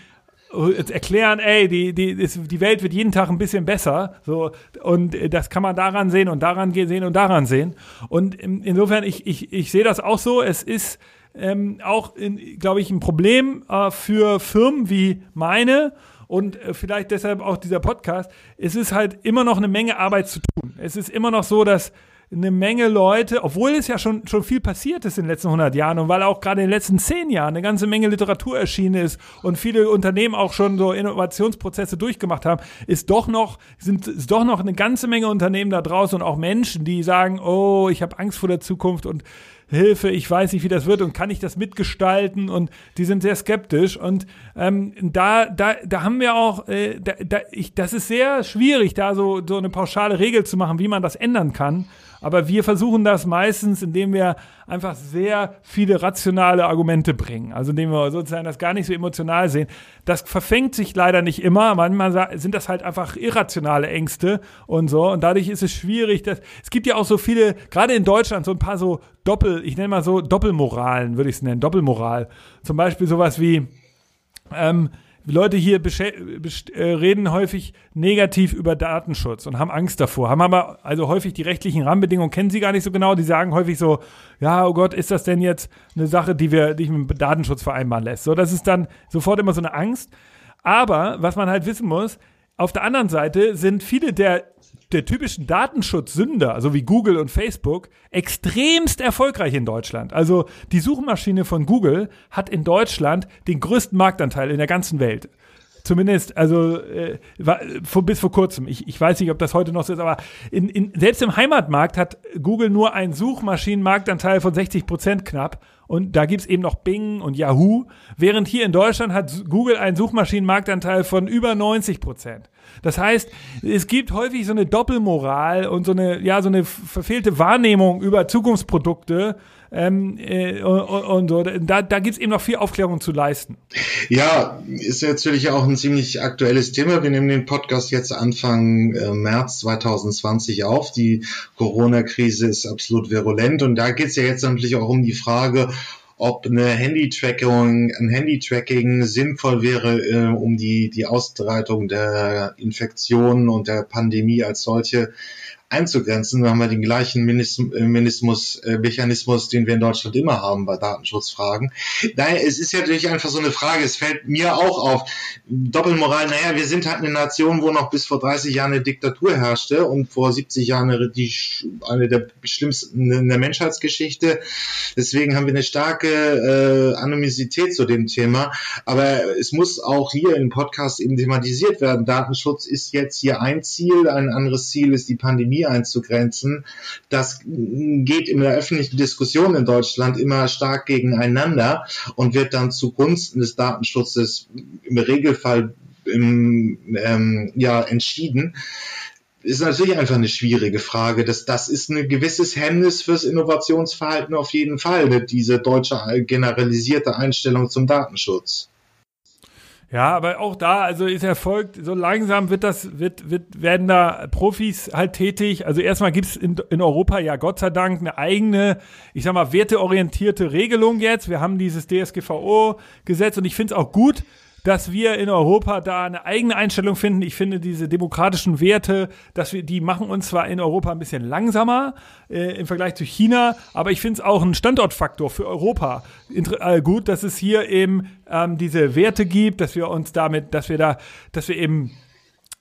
äh, erklären, ey, die, die, die Welt wird jeden Tag ein bisschen besser. So, und äh, das kann man daran sehen und daran sehen und daran sehen. Und insofern, ich, ich, ich sehe das auch so. Es ist ähm, auch, glaube ich, ein Problem äh, für Firmen wie meine und äh, vielleicht deshalb auch dieser Podcast, es ist halt immer noch eine Menge Arbeit zu tun. Es ist immer noch so, dass eine Menge Leute, obwohl es ja schon, schon viel passiert ist in den letzten 100 Jahren und weil auch gerade in den letzten 10 Jahren eine ganze Menge Literatur erschienen ist und viele Unternehmen auch schon so Innovationsprozesse durchgemacht haben, ist doch noch, sind, ist doch noch eine ganze Menge Unternehmen da draußen und auch Menschen, die sagen, oh, ich habe Angst vor der Zukunft und Hilfe, ich weiß nicht, wie das wird und kann ich das mitgestalten und die sind sehr skeptisch und ähm, da, da, da haben wir auch, äh, da, da, ich, das ist sehr schwierig, da so, so eine pauschale Regel zu machen, wie man das ändern kann. Aber wir versuchen das meistens, indem wir einfach sehr viele rationale Argumente bringen. Also indem wir sozusagen das gar nicht so emotional sehen. Das verfängt sich leider nicht immer. Manchmal sind das halt einfach irrationale Ängste und so. Und dadurch ist es schwierig. Dass, es gibt ja auch so viele, gerade in Deutschland, so ein paar so Doppel, ich nenne mal so Doppelmoralen, würde ich es nennen, Doppelmoral. Zum Beispiel sowas wie, ähm, Leute hier äh, reden häufig negativ über Datenschutz und haben Angst davor, haben aber also häufig die rechtlichen Rahmenbedingungen kennen sie gar nicht so genau. Die sagen häufig so, ja, oh Gott, ist das denn jetzt eine Sache, die wir nicht mit dem Datenschutz vereinbaren lässt? So, das ist dann sofort immer so eine Angst. Aber was man halt wissen muss, auf der anderen Seite sind viele der der typischen Datenschutzsünder, also wie Google und Facebook, extremst erfolgreich in Deutschland. Also die Suchmaschine von Google hat in Deutschland den größten Marktanteil in der ganzen Welt. Zumindest, also äh, war, vor, bis vor kurzem. Ich, ich weiß nicht, ob das heute noch so ist, aber in, in, selbst im Heimatmarkt hat Google nur einen Suchmaschinenmarktanteil von 60 Prozent knapp. Und da gibt's eben noch Bing und Yahoo. Während hier in Deutschland hat Google einen Suchmaschinenmarktanteil von über 90 Prozent. Das heißt, es gibt häufig so eine Doppelmoral und so eine, ja, so eine verfehlte Wahrnehmung über Zukunftsprodukte. Ähm, äh, und, und, so. Da, da gibt es eben noch viel Aufklärung zu leisten. Ja, ist natürlich auch ein ziemlich aktuelles Thema. Wir nehmen den Podcast jetzt Anfang äh, März 2020 auf. Die Corona-Krise ist absolut virulent und da geht es ja jetzt natürlich auch um die Frage, ob eine Handy-Tracking, ein Handy-Tracking sinnvoll wäre, äh, um die, die Ausbreitung der Infektionen und der Pandemie als solche einzugrenzen. Da haben wir den gleichen Mechanismus, äh, Mechanismus, den wir in Deutschland immer haben bei Datenschutzfragen. Daher, es ist ja natürlich einfach so eine Frage, es fällt mir auch auf. Doppelmoral, naja, wir sind halt eine Nation, wo noch bis vor 30 Jahren eine Diktatur herrschte und vor 70 Jahren eine, die, eine der schlimmsten in der Menschheitsgeschichte. Deswegen haben wir eine starke äh, Anonymität zu dem Thema. Aber es muss auch hier im Podcast eben thematisiert werden. Datenschutz ist jetzt hier ein Ziel, ein anderes Ziel ist die Pandemie Einzugrenzen, das geht in der öffentlichen Diskussion in Deutschland immer stark gegeneinander und wird dann zugunsten des Datenschutzes im Regelfall im, ähm, ja, entschieden ist natürlich einfach eine schwierige Frage. Das, das ist ein gewisses Hemmnis fürs Innovationsverhalten auf jeden Fall, diese deutsche generalisierte Einstellung zum Datenschutz. Ja, aber auch da, also ist erfolgt, so langsam wird das, wird, wird, werden da Profis halt tätig. Also erstmal gibt's in, in Europa ja Gott sei Dank eine eigene, ich sag mal, werteorientierte Regelung jetzt. Wir haben dieses DSGVO-Gesetz und ich finde es auch gut, dass wir in Europa da eine eigene Einstellung finden. Ich finde diese demokratischen Werte, dass wir, die machen uns zwar in Europa ein bisschen langsamer äh, im Vergleich zu China, aber ich finde es auch ein Standortfaktor für Europa äh, gut, dass es hier eben ähm, diese Werte gibt, dass wir uns damit, dass wir da, dass wir eben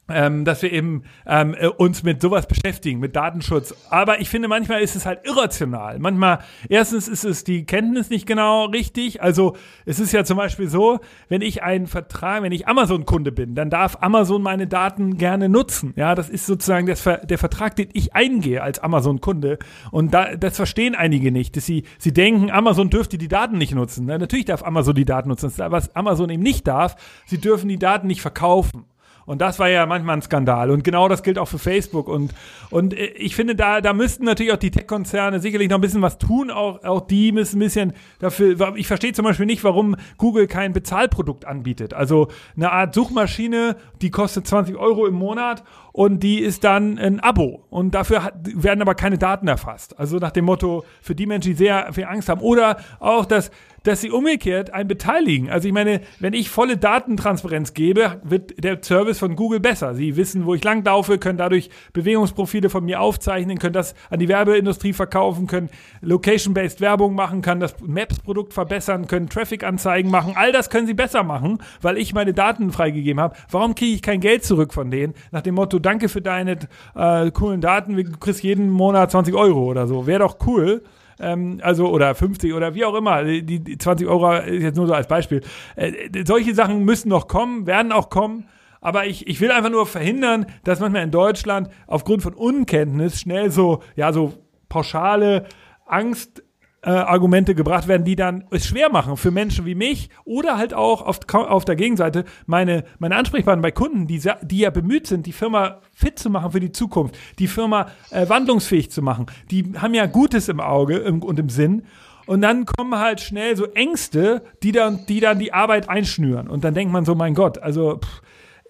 ähm, dass wir eben ähm, äh, uns mit sowas beschäftigen, mit Datenschutz. Aber ich finde, manchmal ist es halt irrational. Manchmal, erstens ist es die Kenntnis nicht genau richtig. Also es ist ja zum Beispiel so, wenn ich einen Vertrag, wenn ich Amazon-Kunde bin, dann darf Amazon meine Daten gerne nutzen. Ja, das ist sozusagen das, der Vertrag, den ich eingehe als Amazon-Kunde. Und da, das verstehen einige nicht, dass sie, sie denken, Amazon dürfte die Daten nicht nutzen. Na, natürlich darf Amazon die Daten nutzen. Was Amazon eben nicht darf, sie dürfen die Daten nicht verkaufen. Und das war ja manchmal ein Skandal. Und genau das gilt auch für Facebook. Und, und ich finde, da, da müssten natürlich auch die Tech-Konzerne sicherlich noch ein bisschen was tun. Auch, auch die müssen ein bisschen dafür. Ich verstehe zum Beispiel nicht, warum Google kein Bezahlprodukt anbietet. Also eine Art Suchmaschine, die kostet 20 Euro im Monat und die ist dann ein Abo. Und dafür hat, werden aber keine Daten erfasst. Also nach dem Motto, für die Menschen, die sehr viel Angst haben. Oder auch, dass dass sie umgekehrt einen beteiligen. Also ich meine, wenn ich volle Datentransparenz gebe, wird der Service von Google besser. Sie wissen, wo ich langlaufe, können dadurch Bewegungsprofile von mir aufzeichnen, können das an die Werbeindustrie verkaufen, können Location-based Werbung machen, können das Maps-Produkt verbessern, können Traffic-Anzeigen machen. All das können sie besser machen, weil ich meine Daten freigegeben habe. Warum kriege ich kein Geld zurück von denen? Nach dem Motto, danke für deine äh, coolen Daten, du kriegst jeden Monat 20 Euro oder so. Wäre doch cool. Ähm, also, oder 50 oder wie auch immer. Die, die 20 Euro ist jetzt nur so als Beispiel. Äh, solche Sachen müssen noch kommen, werden auch kommen. Aber ich, ich will einfach nur verhindern, dass manchmal in Deutschland aufgrund von Unkenntnis schnell so, ja, so pauschale Angst äh, Argumente gebracht werden, die dann es schwer machen für Menschen wie mich oder halt auch auf, auf der Gegenseite meine, meine Ansprechpartner bei Kunden, die, die ja bemüht sind, die Firma fit zu machen für die Zukunft, die Firma äh, wandlungsfähig zu machen. Die haben ja Gutes im Auge im, und im Sinn. Und dann kommen halt schnell so Ängste, die dann, die dann die Arbeit einschnüren. Und dann denkt man so, mein Gott, also, pff.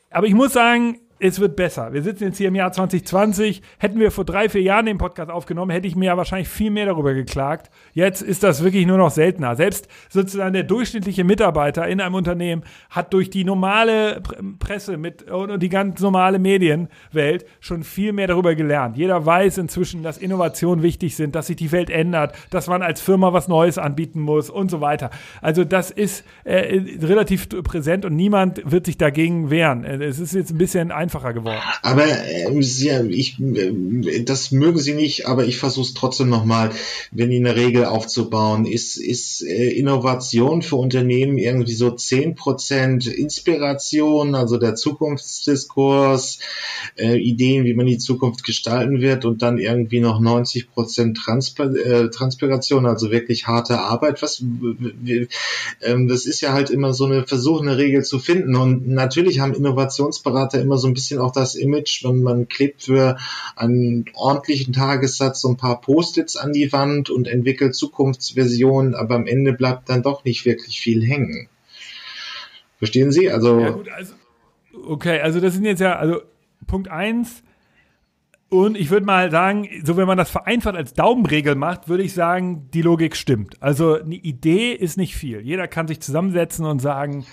aber ich muss sagen, es wird besser. Wir sitzen jetzt hier im Jahr 2020. Hätten wir vor drei, vier Jahren den Podcast aufgenommen, hätte ich mir ja wahrscheinlich viel mehr darüber geklagt. Jetzt ist das wirklich nur noch seltener. Selbst sozusagen der durchschnittliche Mitarbeiter in einem Unternehmen hat durch die normale Presse mit und die ganz normale Medienwelt schon viel mehr darüber gelernt. Jeder weiß inzwischen, dass Innovationen wichtig sind, dass sich die Welt ändert, dass man als Firma was Neues anbieten muss und so weiter. Also das ist äh, relativ präsent und niemand wird sich dagegen wehren. Es ist jetzt ein bisschen ein einfacher geworden. Aber äh, sie, ich, äh, das mögen sie nicht, aber ich versuche es trotzdem nochmal, wenn die eine Regel aufzubauen. Ist, ist äh, Innovation für Unternehmen irgendwie so zehn Prozent Inspiration, also der Zukunftsdiskurs, äh, Ideen, wie man die Zukunft gestalten wird und dann irgendwie noch 90 Prozent Transpa äh, Transpiration, also wirklich harte Arbeit. Was, ähm, das ist ja halt immer so eine Versuch, eine Regel zu finden. Und natürlich haben Innovationsberater immer so ein bisschen auch das Image, wenn man klebt für einen ordentlichen Tagessatz so ein paar Post-its an die Wand und entwickelt Zukunftsversionen, aber am Ende bleibt dann doch nicht wirklich viel hängen. Verstehen Sie? Also, ja, gut, also okay, also das sind jetzt ja, also Punkt eins und ich würde mal sagen, so wenn man das vereinfacht als Daumenregel macht, würde ich sagen, die Logik stimmt. Also eine Idee ist nicht viel. Jeder kann sich zusammensetzen und sagen,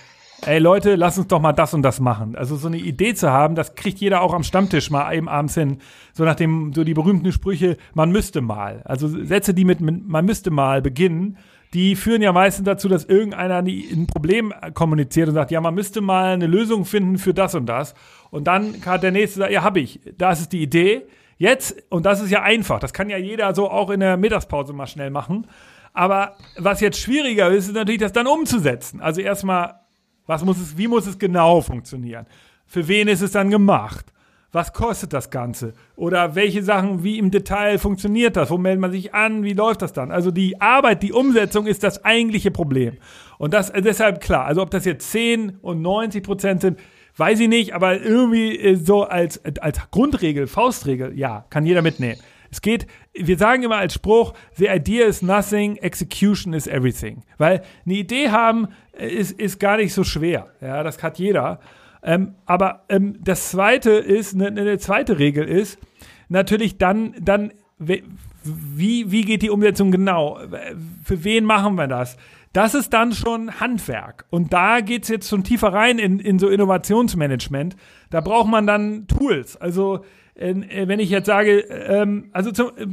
ey Leute, lass uns doch mal das und das machen. Also so eine Idee zu haben, das kriegt jeder auch am Stammtisch mal eben abends hin. So nach dem, so die berühmten Sprüche, man müsste mal. Also Sätze, die mit, mit man müsste mal beginnen, die führen ja meistens dazu, dass irgendeiner ein Problem kommuniziert und sagt, ja, man müsste mal eine Lösung finden für das und das. Und dann hat der nächste sagt, ja, hab ich. Das ist die Idee. Jetzt, und das ist ja einfach, das kann ja jeder so auch in der Mittagspause mal schnell machen. Aber was jetzt schwieriger ist, ist natürlich, das dann umzusetzen. Also erstmal was muss es, wie muss es genau funktionieren? Für wen ist es dann gemacht? Was kostet das Ganze? Oder welche Sachen, wie im Detail funktioniert das? Wo meldet man sich an? Wie läuft das dann? Also die Arbeit, die Umsetzung ist das eigentliche Problem. Und das ist deshalb klar. Also ob das jetzt 10 und 90 Prozent sind, weiß ich nicht, aber irgendwie so als, als Grundregel, Faustregel, ja, kann jeder mitnehmen. Es geht, wir sagen immer als Spruch, the idea is nothing, execution is everything. Weil eine Idee haben äh, ist, ist gar nicht so schwer. Ja, das hat jeder. Ähm, aber ähm, das zweite ist, eine, eine zweite Regel ist, natürlich dann, dann, wie, wie geht die Umsetzung genau? Für wen machen wir das? Das ist dann schon Handwerk. Und da geht es jetzt schon tiefer rein in, in so Innovationsmanagement. Da braucht man dann Tools. Also, wenn ich jetzt sage, ähm, also zum äh,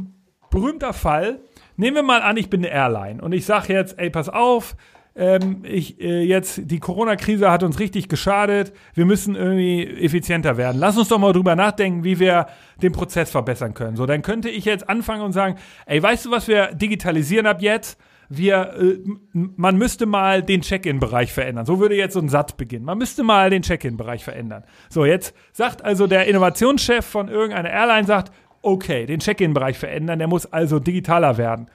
berühmter Fall, nehmen wir mal an, ich bin eine Airline und ich sage jetzt, ey, pass auf, ähm, ich, äh, jetzt die Corona-Krise hat uns richtig geschadet. Wir müssen irgendwie effizienter werden. Lass uns doch mal drüber nachdenken, wie wir den Prozess verbessern können. So, dann könnte ich jetzt anfangen und sagen, ey, weißt du, was wir digitalisieren ab jetzt? Wir, äh, man müsste mal den Check-in-Bereich verändern. So würde jetzt so ein Satz beginnen. Man müsste mal den Check-in-Bereich verändern. So, jetzt sagt also der Innovationschef von irgendeiner Airline, sagt, okay, den Check-in-Bereich verändern, der muss also digitaler werden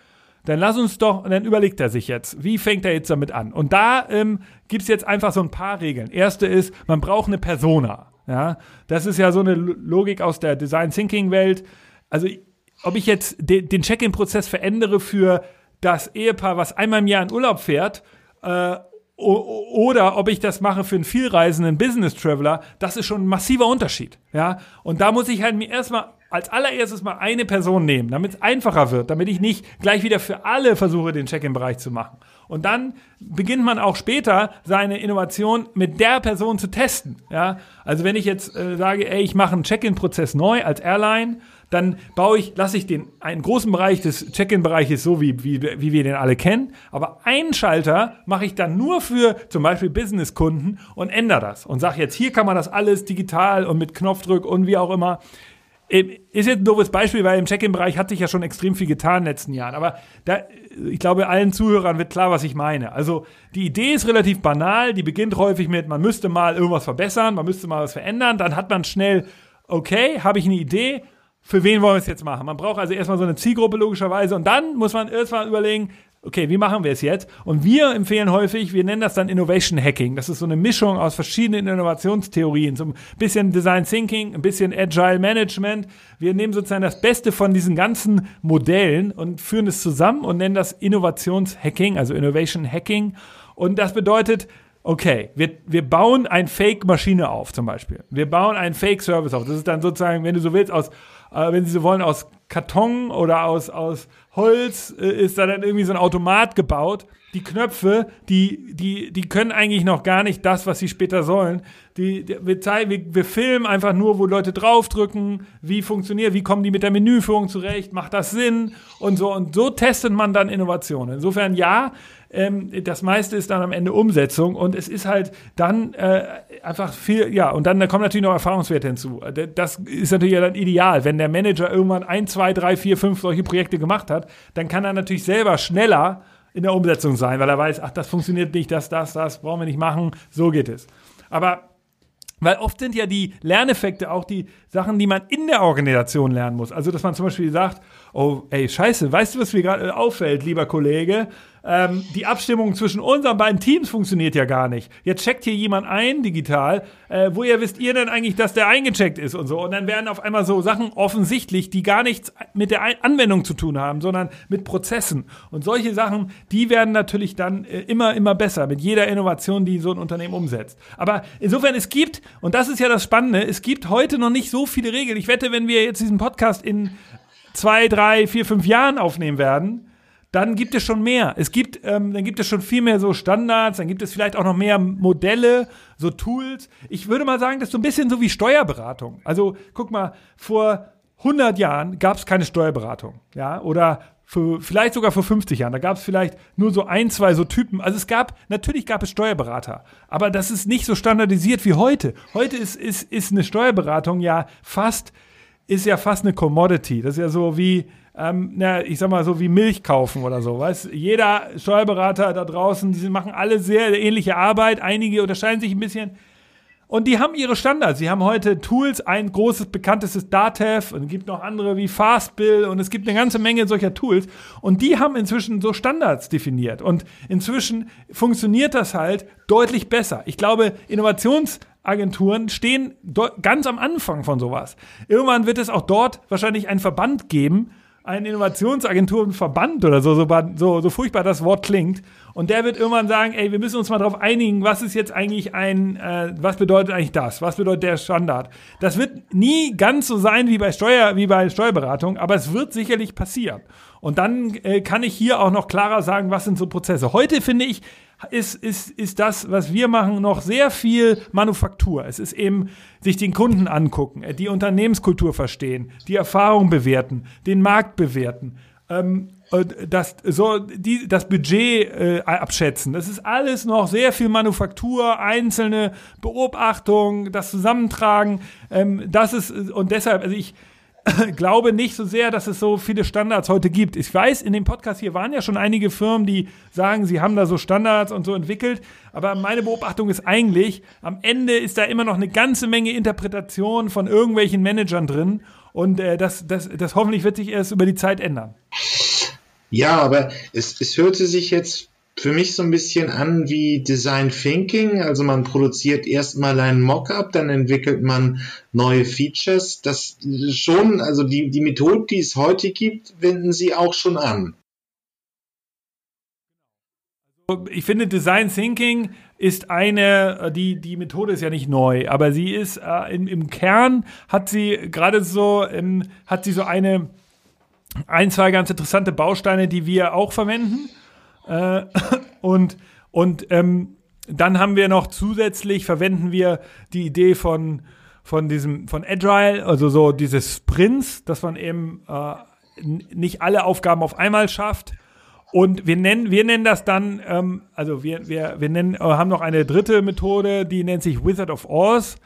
dann lass uns doch, und dann überlegt er sich jetzt, wie fängt er jetzt damit an? Und da ähm, gibt es jetzt einfach so ein paar Regeln. Erste ist, man braucht eine Persona. Ja, das ist ja so eine Logik aus der Design Thinking Welt. Also, ob ich jetzt de den Check-in-Prozess verändere für das Ehepaar, was einmal im Jahr in Urlaub fährt, äh, oder ob ich das mache für einen vielreisenden Business Traveler, das ist schon ein massiver Unterschied. Ja, und da muss ich halt mir erstmal als allererstes mal eine Person nehmen, damit es einfacher wird, damit ich nicht gleich wieder für alle versuche, den Check-in-Bereich zu machen. Und dann beginnt man auch später seine Innovation mit der Person zu testen. Ja? Also wenn ich jetzt äh, sage, ey, ich mache einen Check-in-Prozess neu als Airline, dann baue ich, lasse ich den einen großen Bereich des Check-in-Bereiches so, wie, wie, wie wir den alle kennen, aber einen Schalter mache ich dann nur für zum Beispiel Business-Kunden und ändere das und sage jetzt, hier kann man das alles digital und mit Knopfdruck und wie auch immer ist jetzt ein doofes Beispiel, weil im Check-in-Bereich hat sich ja schon extrem viel getan in den letzten Jahren. Aber da, ich glaube, allen Zuhörern wird klar, was ich meine. Also die Idee ist relativ banal. Die beginnt häufig mit, man müsste mal irgendwas verbessern, man müsste mal was verändern. Dann hat man schnell, okay, habe ich eine Idee, für wen wollen wir es jetzt machen? Man braucht also erstmal so eine Zielgruppe logischerweise und dann muss man erstmal überlegen, okay, wie machen wir es jetzt? Und wir empfehlen häufig, wir nennen das dann Innovation Hacking. Das ist so eine Mischung aus verschiedenen Innovationstheorien, so ein bisschen Design Thinking, ein bisschen Agile Management. Wir nehmen sozusagen das Beste von diesen ganzen Modellen und führen es zusammen und nennen das Innovationshacking, also Innovation Hacking. Und das bedeutet, okay, wir, wir bauen ein Fake-Maschine auf, zum Beispiel. Wir bauen einen Fake-Service auf. Das ist dann sozusagen, wenn du so willst, aus, äh, wenn Sie so wollen, aus Karton oder aus, aus Holz äh, ist da dann irgendwie so ein Automat gebaut. Die Knöpfe, die, die, die können eigentlich noch gar nicht das, was sie später sollen. Die, die wir, zeigen, wir, wir filmen einfach nur, wo Leute draufdrücken, wie funktioniert, wie kommen die mit der Menüführung zurecht, macht das Sinn und so. Und so testet man dann Innovationen. Insofern ja, ähm, das meiste ist dann am Ende Umsetzung und es ist halt dann äh, einfach viel, ja, und dann da kommen natürlich noch Erfahrungswerte hinzu. Das ist natürlich dann ideal. Wenn der Manager irgendwann ein, zwei, drei, vier, fünf solche Projekte gemacht hat, dann kann er natürlich selber schneller in der Umsetzung sein, weil er weiß, ach, das funktioniert nicht, das, das, das, brauchen wir nicht machen, so geht es. Aber weil oft sind ja die Lerneffekte auch die Sachen, die man in der Organisation lernen muss. Also, dass man zum Beispiel sagt, oh, ey, scheiße, weißt du, was mir gerade auffällt, lieber Kollege? Ähm, die Abstimmung zwischen unseren beiden Teams funktioniert ja gar nicht. Jetzt checkt hier jemand ein digital. Äh, woher wisst ihr denn eigentlich, dass der eingecheckt ist und so? Und dann werden auf einmal so Sachen offensichtlich, die gar nichts mit der Anwendung zu tun haben, sondern mit Prozessen. Und solche Sachen, die werden natürlich dann äh, immer, immer besser mit jeder Innovation, die so ein Unternehmen umsetzt. Aber insofern, es gibt, und das ist ja das Spannende, es gibt heute noch nicht so viele Regeln. Ich wette, wenn wir jetzt diesen Podcast in zwei, drei, vier, fünf Jahren aufnehmen werden, dann gibt es schon mehr. Es gibt, ähm, dann gibt es schon viel mehr so Standards, dann gibt es vielleicht auch noch mehr Modelle, so Tools. Ich würde mal sagen, das ist so ein bisschen so wie Steuerberatung. Also guck mal, vor 100 Jahren gab es keine Steuerberatung, ja, oder für, vielleicht sogar vor 50 Jahren. Da gab es vielleicht nur so ein, zwei so Typen. Also es gab, natürlich gab es Steuerberater, aber das ist nicht so standardisiert wie heute. Heute ist, ist, ist eine Steuerberatung ja fast, ist ja fast eine Commodity. Das ist ja so wie, ähm, na, ich sag mal so wie Milch kaufen oder so. Weißt? Jeder Steuerberater da draußen, die machen alle sehr ähnliche Arbeit. Einige unterscheiden sich ein bisschen. Und die haben ihre Standards. Sie haben heute Tools, ein großes bekanntes ist Datev und es gibt noch andere wie Fastbill und es gibt eine ganze Menge solcher Tools. Und die haben inzwischen so Standards definiert. Und inzwischen funktioniert das halt deutlich besser. Ich glaube, Innovations Agenturen stehen ganz am Anfang von sowas. Irgendwann wird es auch dort wahrscheinlich einen Verband geben, einen Innovationsagenturenverband oder so, so, so, so furchtbar das Wort klingt. Und der wird irgendwann sagen, ey, wir müssen uns mal darauf einigen, was ist jetzt eigentlich ein, äh, was bedeutet eigentlich das? Was bedeutet der Standard? Das wird nie ganz so sein wie bei Steuer, wie bei Steuerberatung, aber es wird sicherlich passieren. Und dann äh, kann ich hier auch noch klarer sagen, was sind so Prozesse. Heute finde ich, ist, ist, ist das, was wir machen, noch sehr viel Manufaktur. Es ist eben sich den Kunden angucken, äh, die Unternehmenskultur verstehen, die Erfahrung bewerten, den Markt bewerten. Ähm, das, so, die, das Budget äh, abschätzen. Das ist alles noch sehr viel Manufaktur, einzelne Beobachtung, das Zusammentragen. Ähm, das ist, und deshalb, also ich, *laughs* glaube nicht so sehr, dass es so viele Standards heute gibt. Ich weiß, in dem Podcast hier waren ja schon einige Firmen, die sagen, sie haben da so Standards und so entwickelt. Aber meine Beobachtung ist eigentlich, am Ende ist da immer noch eine ganze Menge Interpretation von irgendwelchen Managern drin. Und äh, das, das, das hoffentlich wird sich erst über die Zeit ändern. Ja, aber es, es hörte sich jetzt für mich so ein bisschen an wie Design Thinking. Also man produziert erstmal ein Mockup, dann entwickelt man neue Features. Das schon, also die, die Methode, die es heute gibt, wenden sie auch schon an. Ich finde, Design Thinking ist eine, die, die Methode ist ja nicht neu, aber sie ist äh, in, im Kern hat sie gerade so, ähm, hat sie so eine, ein, zwei ganz interessante Bausteine, die wir auch verwenden. Äh, *laughs* und und ähm, dann haben wir noch zusätzlich, verwenden wir die Idee von, von diesem, von Agile, also so dieses Sprints, dass man eben äh, nicht alle Aufgaben auf einmal schafft. Und wir nennen, wir nennen das dann, ähm, also wir, wir, wir nennen, äh, haben noch eine dritte Methode, die nennt sich Wizard of Oz.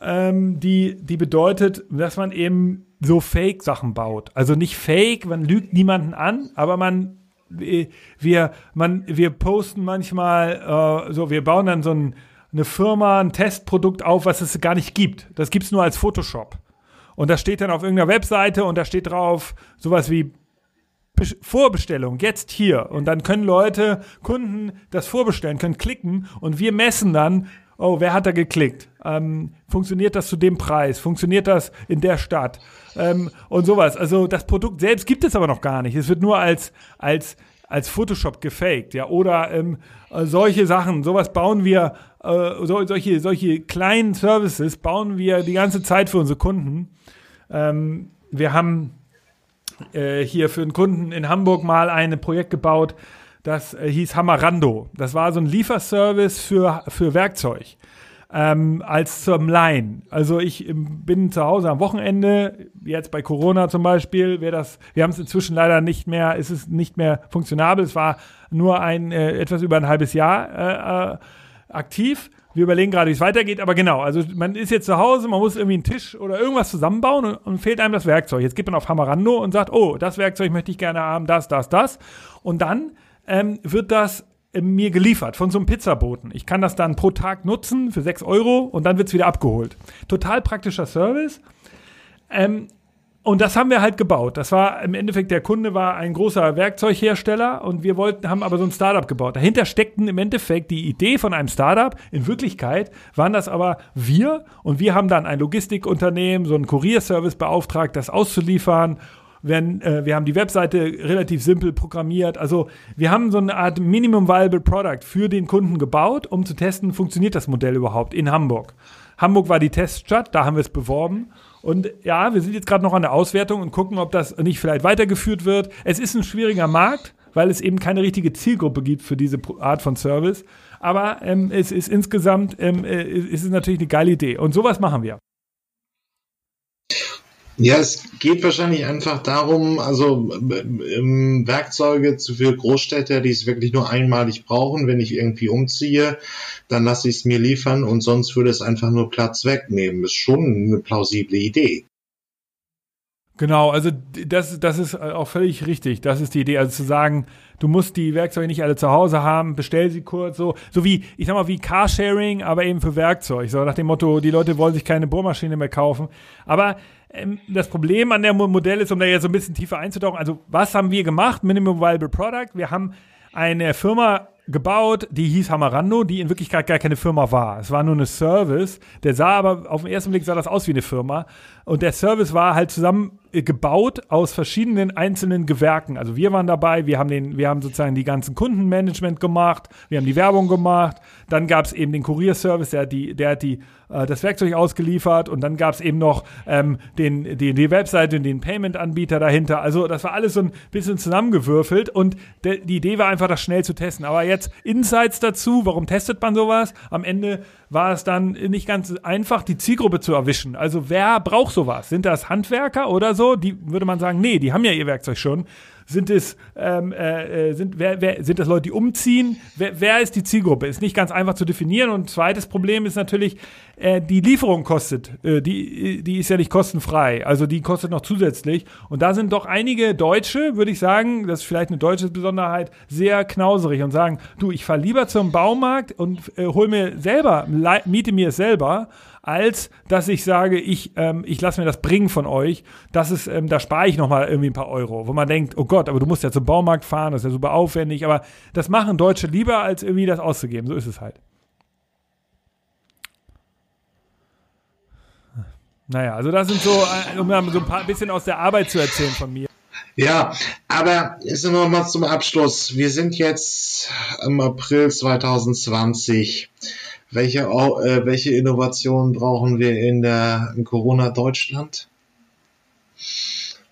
Ähm, die, die bedeutet, dass man eben so Fake-Sachen baut. Also nicht Fake, man lügt niemanden an, aber man wir, man, wir posten manchmal, äh, so, wir bauen dann so ein, eine Firma, ein Testprodukt auf, was es gar nicht gibt. Das gibt es nur als Photoshop. Und das steht dann auf irgendeiner Webseite und da steht drauf sowas wie Vorbestellung, jetzt hier. Und dann können Leute, Kunden das vorbestellen, können klicken und wir messen dann, oh, wer hat da geklickt? Ähm, funktioniert das zu dem Preis? Funktioniert das in der Stadt? Ähm, und sowas. Also das Produkt selbst gibt es aber noch gar nicht. Es wird nur als, als, als Photoshop gefaked, ja. Oder ähm, äh, solche Sachen, sowas bauen wir, äh, so, solche, solche kleinen Services bauen wir die ganze Zeit für unsere Kunden. Ähm, wir haben äh, hier für einen Kunden in Hamburg mal ein Projekt gebaut, das äh, hieß Hamarando. Das war so ein Lieferservice für, für Werkzeug. Ähm, als zum Leihen. Also ich ähm, bin zu Hause am Wochenende, jetzt bei Corona zum Beispiel, wäre das, wir haben es inzwischen leider nicht mehr, ist es nicht mehr funktionabel. Es war nur ein äh, etwas über ein halbes Jahr äh, äh, aktiv. Wir überlegen gerade, wie es weitergeht, aber genau, also man ist jetzt zu Hause, man muss irgendwie einen Tisch oder irgendwas zusammenbauen und, und fehlt einem das Werkzeug. Jetzt geht man auf Hamarando und sagt, oh, das Werkzeug möchte ich gerne haben, das, das, das. Und dann ähm, wird das mir geliefert von so einem Pizzaboten. Ich kann das dann pro Tag nutzen für 6 Euro und dann wird es wieder abgeholt. Total praktischer Service. Ähm, und das haben wir halt gebaut. Das war im Endeffekt, der Kunde war ein großer Werkzeughersteller und wir wollten, haben aber so ein Startup gebaut. Dahinter steckten im Endeffekt die Idee von einem Startup. In Wirklichkeit waren das aber wir und wir haben dann ein Logistikunternehmen, so einen Kurierservice beauftragt, das auszuliefern wenn, äh, wir haben die Webseite relativ simpel programmiert. Also wir haben so eine Art Minimum Viable Product für den Kunden gebaut, um zu testen, funktioniert das Modell überhaupt in Hamburg. Hamburg war die Teststadt, da haben wir es beworben. Und ja, wir sind jetzt gerade noch an der Auswertung und gucken, ob das nicht vielleicht weitergeführt wird. Es ist ein schwieriger Markt, weil es eben keine richtige Zielgruppe gibt für diese Art von Service. Aber ähm, es ist insgesamt, ähm, äh, es ist natürlich eine geile Idee. Und sowas machen wir. Ja, es geht wahrscheinlich einfach darum, also ähm, Werkzeuge zu für Großstädter, die es wirklich nur einmalig brauchen. Wenn ich irgendwie umziehe, dann lasse ich es mir liefern und sonst würde es einfach nur Platz wegnehmen. Ist schon eine plausible Idee. Genau, also das, das ist auch völlig richtig. Das ist die Idee. Also zu sagen, du musst die Werkzeuge nicht alle zu Hause haben, bestell sie kurz, so, so wie, ich sag mal, wie Carsharing, aber eben für Werkzeug. So nach dem Motto, die Leute wollen sich keine Bohrmaschine mehr kaufen. Aber das Problem an der Modell ist, um da jetzt so ein bisschen tiefer einzutauchen, also was haben wir gemacht? Minimum Viable Product. Wir haben eine Firma gebaut, die hieß Hamarando, die in Wirklichkeit gar keine Firma war. Es war nur eine Service. Der sah aber, auf den ersten Blick sah das aus wie eine Firma. Und der Service war halt zusammen äh, gebaut aus verschiedenen einzelnen Gewerken. Also wir waren dabei, wir haben den, wir haben sozusagen die ganzen Kundenmanagement gemacht, wir haben die Werbung gemacht, dann gab es eben den Kurierservice, der hat die, der hat die, äh, das Werkzeug ausgeliefert und dann gab es eben noch ähm, den, die, die Webseite und den Payment-Anbieter dahinter. Also das war alles so ein bisschen zusammengewürfelt und de, die Idee war einfach, das schnell zu testen. Aber jetzt Insights dazu, warum testet man sowas? Am Ende war es dann nicht ganz einfach, die Zielgruppe zu erwischen. Also wer braucht sowas? Sind das Handwerker oder so? Die würde man sagen, nee, die haben ja ihr Werkzeug schon. Sind es, ähm, äh, äh, sind, wer, wer, sind das Leute, die umziehen? Wer, wer ist die Zielgruppe? Ist nicht ganz einfach zu definieren. Und zweites Problem ist natürlich, äh, die Lieferung kostet. Äh, die, die ist ja nicht kostenfrei. Also die kostet noch zusätzlich. Und da sind doch einige Deutsche, würde ich sagen, das ist vielleicht eine deutsche Besonderheit, sehr knauserig und sagen, du, ich fahre lieber zum Baumarkt und äh, hol mir selber, miete mir es selber, als dass ich sage, ich, ähm, ich lasse mir das bringen von euch. Das ist, ähm, da spare ich nochmal irgendwie ein paar Euro. Wo man denkt, oh Gott, aber du musst ja zum Baumarkt fahren, das ist ja super aufwendig. Aber das machen Deutsche lieber, als irgendwie das auszugeben. So ist es halt. Naja, also das sind so, äh, um so ein paar bisschen aus der Arbeit zu erzählen von mir. Ja, aber ist noch mal zum Abschluss. Wir sind jetzt im April 2020. Welche, äh, welche Innovationen brauchen wir in der in Corona Deutschland?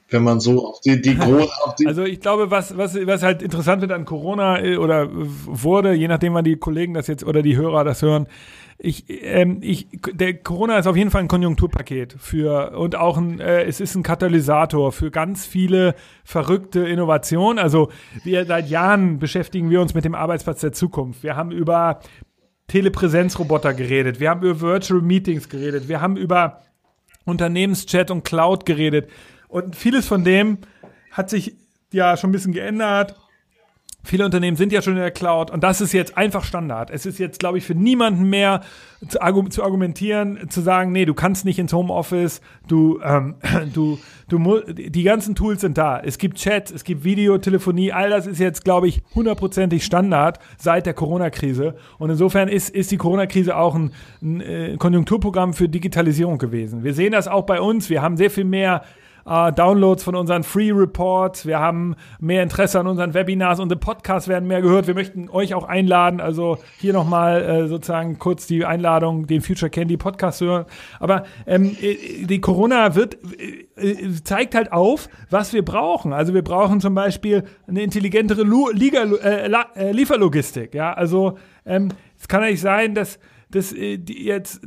Wenn man so auf die, die große. *laughs* Also ich glaube, was, was, was halt interessant wird an Corona äh, oder wurde, je nachdem, wann die Kollegen das jetzt oder die Hörer das hören, ich, ähm, ich, der Corona ist auf jeden Fall ein Konjunkturpaket für und auch ein, äh, es ist ein Katalysator für ganz viele verrückte Innovationen. Also wir seit Jahren beschäftigen wir uns mit dem Arbeitsplatz der Zukunft. Wir haben über Telepräsenzroboter geredet, wir haben über Virtual Meetings geredet, wir haben über Unternehmenschat und Cloud geredet. Und vieles von dem hat sich ja schon ein bisschen geändert. Viele Unternehmen sind ja schon in der Cloud und das ist jetzt einfach Standard. Es ist jetzt, glaube ich, für niemanden mehr zu, zu, argumentieren, zu sagen, nee, du kannst nicht ins Homeoffice, du, ähm, *clears throat* du, du, die ganzen Tools sind da. Es gibt Chat, es gibt Videotelefonie, all das ist jetzt, glaube ich, hundertprozentig Standard seit der Corona-Krise. Und insofern ist, ist die Corona-Krise auch ein, ein äh, Konjunkturprogramm für Digitalisierung gewesen. Wir sehen das auch bei uns. Wir haben sehr viel mehr äh, Downloads von unseren Free Reports. Wir haben mehr Interesse an unseren Webinars. Unsere Podcasts werden mehr gehört. Wir möchten euch auch einladen. Also hier nochmal äh, sozusagen kurz die Einladung, den Future Candy Podcast zu hören. Aber ähm, äh, die Corona wird, äh, äh, zeigt halt auf, was wir brauchen. Also wir brauchen zum Beispiel eine intelligentere Lu Liga, äh, äh, Lieferlogistik. Ja, also ähm, es kann nicht sein, dass das, äh, jetzt,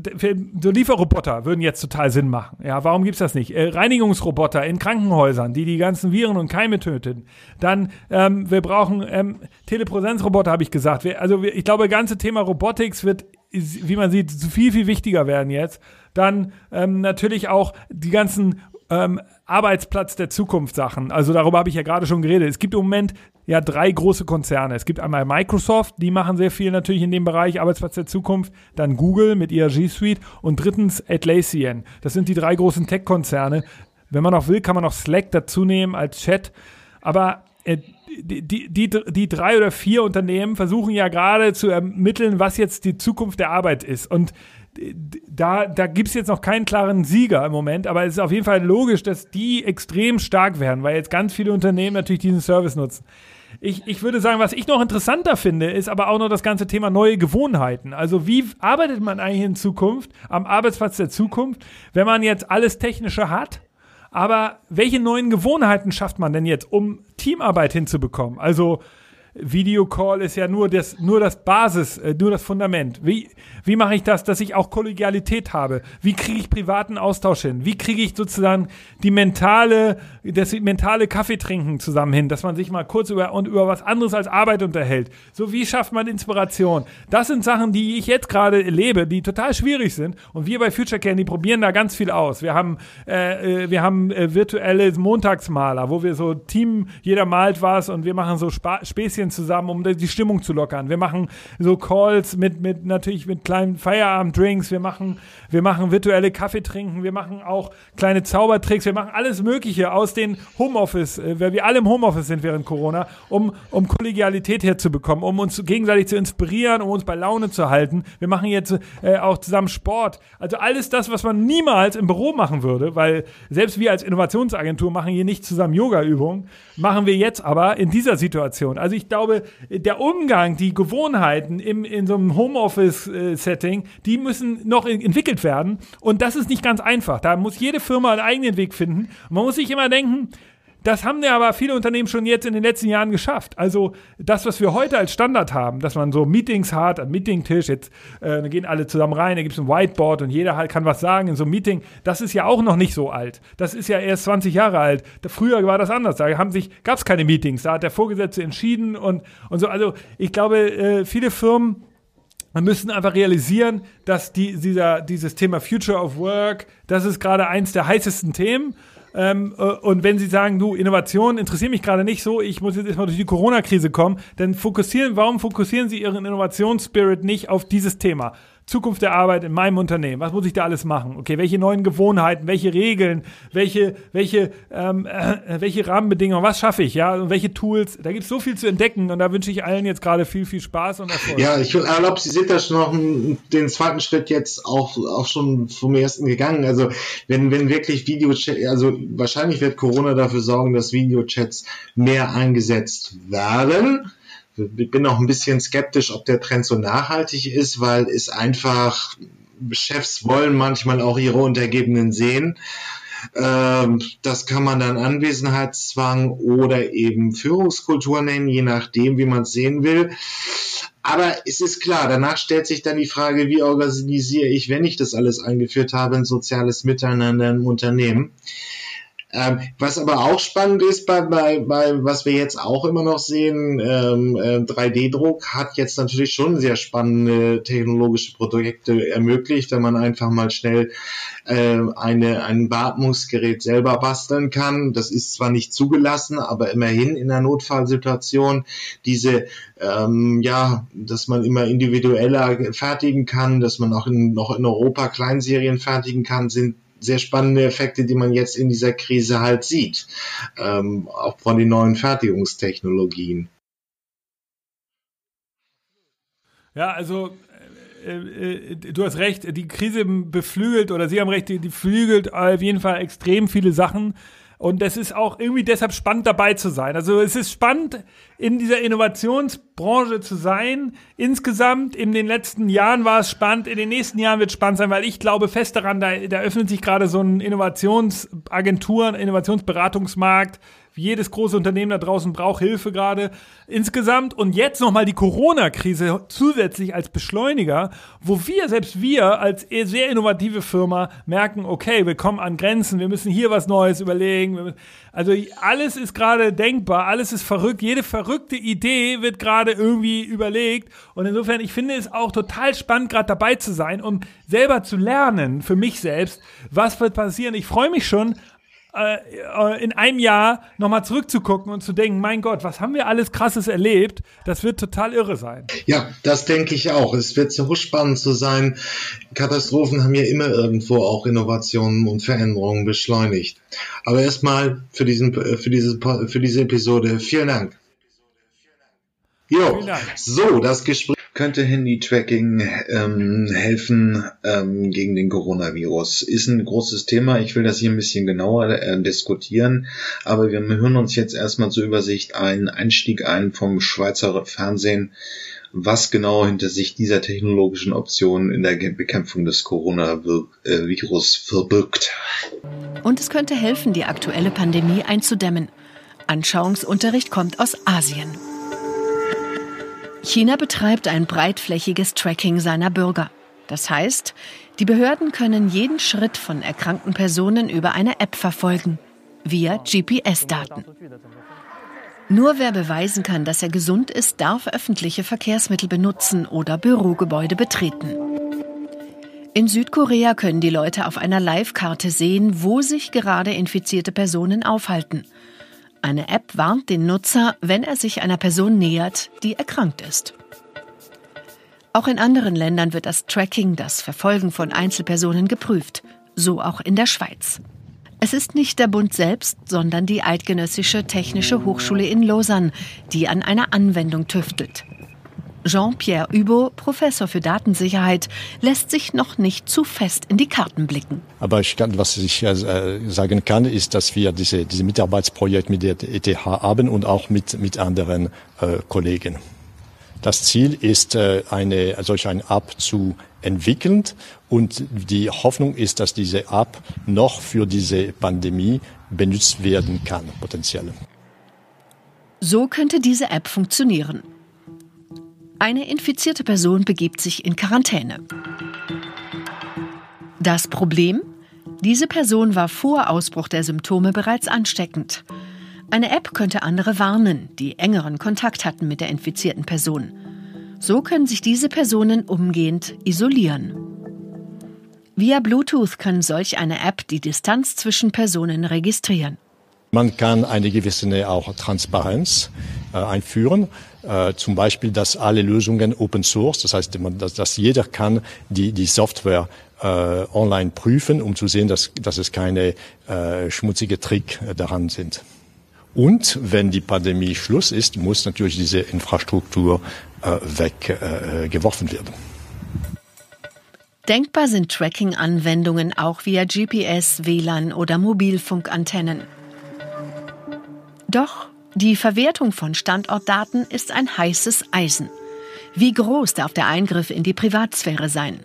so Lieferroboter würden jetzt total Sinn machen. Ja, warum gibt's das nicht? Äh, Reinigungsroboter in Krankenhäusern, die die ganzen Viren und Keime töten. Dann, ähm, wir brauchen ähm, Telepräsenzroboter, habe ich gesagt. Wir, also wir, ich glaube, ganze Thema Robotics wird, wie man sieht, viel, viel wichtiger werden jetzt. Dann ähm, natürlich auch die ganzen ähm, Arbeitsplatz der Zukunft Sachen. Also darüber habe ich ja gerade schon geredet. Es gibt im Moment ja drei große Konzerne. Es gibt einmal Microsoft, die machen sehr viel natürlich in dem Bereich Arbeitsplatz der Zukunft. Dann Google mit ihrer G Suite und drittens Atlassian. Das sind die drei großen Tech-Konzerne. Wenn man noch will, kann man noch Slack dazu nehmen als Chat. Aber äh, die, die, die, die drei oder vier Unternehmen versuchen ja gerade zu ermitteln, was jetzt die Zukunft der Arbeit ist. Und da, da gibt es jetzt noch keinen klaren Sieger im Moment, aber es ist auf jeden Fall logisch, dass die extrem stark werden, weil jetzt ganz viele Unternehmen natürlich diesen Service nutzen. Ich, ich würde sagen, was ich noch interessanter finde, ist aber auch noch das ganze Thema neue Gewohnheiten. Also wie arbeitet man eigentlich in Zukunft am Arbeitsplatz der Zukunft, wenn man jetzt alles Technische hat? Aber welche neuen Gewohnheiten schafft man denn jetzt, um Teamarbeit hinzubekommen? Also Videocall ist ja nur das, nur das Basis, äh, nur das Fundament. Wie, wie mache ich das, dass ich auch Kollegialität habe? Wie kriege ich privaten Austausch hin? Wie kriege ich sozusagen die mentale, das mentale Kaffeetrinken zusammen hin, dass man sich mal kurz über und über was anderes als Arbeit unterhält? So wie schafft man Inspiration? Das sind Sachen, die ich jetzt gerade erlebe, die total schwierig sind. Und wir bei Future Candy probieren da ganz viel aus. Wir haben, äh, äh wir haben äh, virtuelle Montagsmaler, wo wir so Team, jeder malt was und wir machen so Spa Späßchen Pärchen zusammen, um die Stimmung zu lockern. Wir machen so Calls mit, mit natürlich mit kleinen Feierabenddrinks. Wir machen, wir machen virtuelle Kaffeetrinken. Wir machen auch kleine Zaubertricks. Wir machen alles Mögliche aus den Homeoffice, äh, weil wir alle im Homeoffice sind während Corona, um, um Kollegialität herzubekommen, um uns gegenseitig zu inspirieren, um uns bei Laune zu halten. Wir machen jetzt äh, auch zusammen Sport. Also alles das, was man niemals im Büro machen würde, weil selbst wir als Innovationsagentur machen hier nicht zusammen Yoga-Übungen, machen wir jetzt aber in dieser Situation. Also ich glaube, der Umgang, die Gewohnheiten im, in so einem Homeoffice-Setting, die müssen noch entwickelt werden. Und das ist nicht ganz einfach. Da muss jede Firma einen eigenen Weg finden. Man muss sich immer denken, das haben ja aber viele Unternehmen schon jetzt in den letzten Jahren geschafft. Also das, was wir heute als Standard haben, dass man so Meetings hat, am Meetingtisch, jetzt äh, gehen alle zusammen rein, da gibt es ein Whiteboard und jeder halt kann was sagen in so einem Meeting. Das ist ja auch noch nicht so alt. Das ist ja erst 20 Jahre alt. Früher war das anders. Da haben sich, gab es keine Meetings. Da hat der Vorgesetzte entschieden und, und so. Also ich glaube, äh, viele Firmen müssen einfach realisieren, dass die, dieser, dieses Thema Future of Work, das ist gerade eins der heißesten Themen. Ähm, äh, und wenn Sie sagen, du, Innovation interessiert mich gerade nicht so, ich muss jetzt erstmal durch die Corona-Krise kommen, dann fokussieren, warum fokussieren Sie Ihren Innovationsspirit nicht auf dieses Thema? Zukunft der Arbeit in meinem Unternehmen. Was muss ich da alles machen? Okay, welche neuen Gewohnheiten, welche Regeln, welche, welche, ähm, äh, welche Rahmenbedingungen, was schaffe ich, ja, und welche Tools? Da gibt es so viel zu entdecken und da wünsche ich allen jetzt gerade viel, viel Spaß und Erfolg. Ja, ich erlaube, Sie sind da schon noch den zweiten Schritt jetzt auch, auch schon vom ersten gegangen. Also wenn, wenn wirklich Videochat, also wahrscheinlich wird Corona dafür sorgen, dass Videochats mehr eingesetzt werden ich bin auch ein bisschen skeptisch, ob der Trend so nachhaltig ist, weil es einfach Chefs wollen manchmal auch ihre Untergebenen sehen. Ähm, das kann man dann Anwesenheitszwang oder eben Führungskultur nennen, je nachdem, wie man es sehen will. Aber es ist klar, danach stellt sich dann die Frage, wie organisiere ich, wenn ich das alles eingeführt habe, ein soziales Miteinander im Unternehmen. Ähm, was aber auch spannend ist, bei, bei, bei was wir jetzt auch immer noch sehen, ähm, äh, 3D-Druck hat jetzt natürlich schon sehr spannende technologische Projekte ermöglicht, wenn man einfach mal schnell äh, eine, ein Beatmungsgerät selber basteln kann. Das ist zwar nicht zugelassen, aber immerhin in der Notfallsituation diese, ähm, ja, dass man immer individueller fertigen kann, dass man auch in, noch in Europa Kleinserien fertigen kann, sind sehr spannende Effekte, die man jetzt in dieser Krise halt sieht, ähm, auch von den neuen Fertigungstechnologien. Ja, also äh, äh, du hast recht, die Krise beflügelt oder Sie haben recht, die, die flügelt auf jeden Fall extrem viele Sachen. Und es ist auch irgendwie deshalb spannend dabei zu sein. Also es ist spannend, in dieser Innovationsbranche zu sein. Insgesamt in den letzten Jahren war es spannend, in den nächsten Jahren wird es spannend sein, weil ich glaube fest daran, da, da öffnet sich gerade so ein Innovationsagentur, Innovationsberatungsmarkt, jedes große Unternehmen da draußen braucht Hilfe gerade insgesamt. Und jetzt nochmal die Corona-Krise zusätzlich als Beschleuniger, wo wir, selbst wir als sehr innovative Firma merken, okay, wir kommen an Grenzen, wir müssen hier was Neues überlegen. Also alles ist gerade denkbar, alles ist verrückt, jede verrückte Idee wird gerade irgendwie überlegt. Und insofern, ich finde es auch total spannend, gerade dabei zu sein, um selber zu lernen, für mich selbst, was wird passieren. Ich freue mich schon äh, äh, in einem Jahr nochmal zurückzugucken und zu denken, mein Gott, was haben wir alles Krasses erlebt? Das wird total irre sein. Ja, das denke ich auch. Es wird so spannend zu sein. Katastrophen haben ja immer irgendwo auch Innovationen und Veränderungen beschleunigt. Aber erstmal für diesen, für diese, für diese Episode vielen Dank. Jo, so, das Gespräch könnte Handy-Tracking ähm, helfen ähm, gegen den Coronavirus? Ist ein großes Thema. Ich will das hier ein bisschen genauer äh, diskutieren, aber wir hören uns jetzt erstmal zur Übersicht einen Einstieg ein vom Schweizer Fernsehen, was genau hinter sich dieser technologischen Option in der Bekämpfung des Coronavirus verbirgt. Und es könnte helfen, die aktuelle Pandemie einzudämmen. Anschauungsunterricht kommt aus Asien. China betreibt ein breitflächiges Tracking seiner Bürger. Das heißt, die Behörden können jeden Schritt von erkrankten Personen über eine App verfolgen, via GPS-Daten. Nur wer beweisen kann, dass er gesund ist, darf öffentliche Verkehrsmittel benutzen oder Bürogebäude betreten. In Südkorea können die Leute auf einer Live-Karte sehen, wo sich gerade infizierte Personen aufhalten. Eine App warnt den Nutzer, wenn er sich einer Person nähert, die erkrankt ist. Auch in anderen Ländern wird das Tracking, das Verfolgen von Einzelpersonen geprüft, so auch in der Schweiz. Es ist nicht der Bund selbst, sondern die Eidgenössische Technische Hochschule in Lausanne, die an einer Anwendung tüftelt. Jean-Pierre Hubo, Professor für Datensicherheit, lässt sich noch nicht zu fest in die Karten blicken. Aber ich kann, was ich äh, sagen kann, ist, dass wir diese, diese Mitarbeitsprojekt mit der ETH haben und auch mit, mit anderen äh, Kollegen. Das Ziel ist, äh, eine, solch eine App zu entwickeln und die Hoffnung ist, dass diese App noch für diese Pandemie benutzt werden kann, potenziell. So könnte diese App funktionieren. Eine infizierte Person begibt sich in Quarantäne. Das Problem? Diese Person war vor Ausbruch der Symptome bereits ansteckend. Eine App könnte andere warnen, die engeren Kontakt hatten mit der infizierten Person. So können sich diese Personen umgehend isolieren. Via Bluetooth kann solch eine App die Distanz zwischen Personen registrieren. Man kann eine gewisse auch Transparenz äh, einführen. Äh, zum Beispiel, dass alle Lösungen Open Source, das heißt, dass, dass jeder kann die, die Software äh, online prüfen, um zu sehen, dass, dass es keine äh, schmutzige Trick äh, daran sind. Und wenn die Pandemie Schluss ist, muss natürlich diese Infrastruktur äh, weggeworfen äh, werden. Denkbar sind Tracking-Anwendungen auch via GPS, WLAN oder Mobilfunkantennen. Doch die Verwertung von Standortdaten ist ein heißes Eisen. Wie groß darf der Eingriff in die Privatsphäre sein?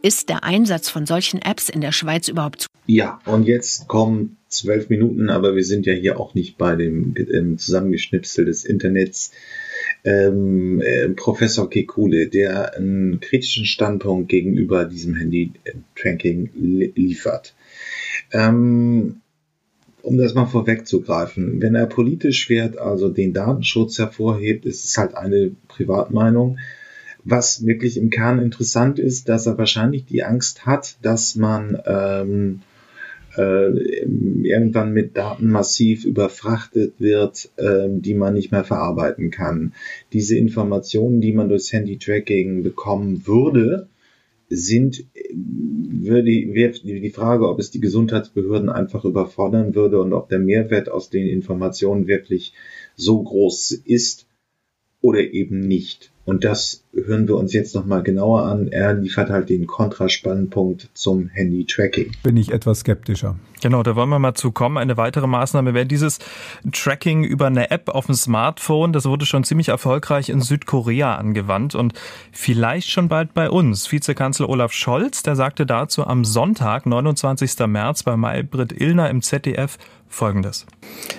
Ist der Einsatz von solchen Apps in der Schweiz überhaupt zu? Ja, und jetzt kommen zwölf Minuten, aber wir sind ja hier auch nicht bei dem ähm, Zusammengeschnipsel des Internets. Ähm, äh, Professor Kekule, der einen kritischen Standpunkt gegenüber diesem Handy-Tracking li liefert. Ähm, um das mal vorwegzugreifen, wenn er politisch wird, also den Datenschutz hervorhebt, ist es halt eine Privatmeinung. Was wirklich im Kern interessant ist, dass er wahrscheinlich die Angst hat, dass man ähm, äh, irgendwann mit Daten massiv überfrachtet wird, äh, die man nicht mehr verarbeiten kann. Diese Informationen, die man durchs Handy-Tracking bekommen würde, sind, würde die Frage, ob es die Gesundheitsbehörden einfach überfordern würde und ob der Mehrwert aus den Informationen wirklich so groß ist oder eben nicht. Und das hören wir uns jetzt nochmal genauer an. Er liefert halt den Kontraspannpunkt zum Handy-Tracking. Bin ich etwas skeptischer. Genau, da wollen wir mal zu kommen. Eine weitere Maßnahme wäre dieses Tracking über eine App auf dem Smartphone. Das wurde schon ziemlich erfolgreich in Südkorea angewandt und vielleicht schon bald bei uns. Vizekanzler Olaf Scholz, der sagte dazu am Sonntag, 29. März bei Maybrit Illner im ZDF, Folgendes.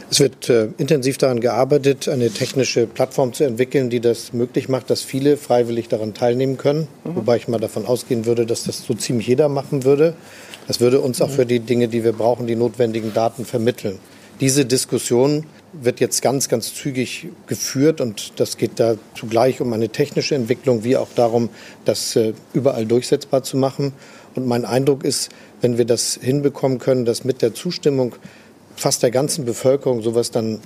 Es wird äh, intensiv daran gearbeitet, eine technische Plattform zu entwickeln, die das möglich macht, dass viele freiwillig daran teilnehmen können. Mhm. Wobei ich mal davon ausgehen würde, dass das so ziemlich jeder machen würde. Das würde uns auch mhm. für die Dinge, die wir brauchen, die notwendigen Daten vermitteln. Diese Diskussion wird jetzt ganz, ganz zügig geführt und das geht da zugleich um eine technische Entwicklung wie auch darum, das äh, überall durchsetzbar zu machen. Und mein Eindruck ist, wenn wir das hinbekommen können, dass mit der Zustimmung fast der ganzen Bevölkerung sowas dann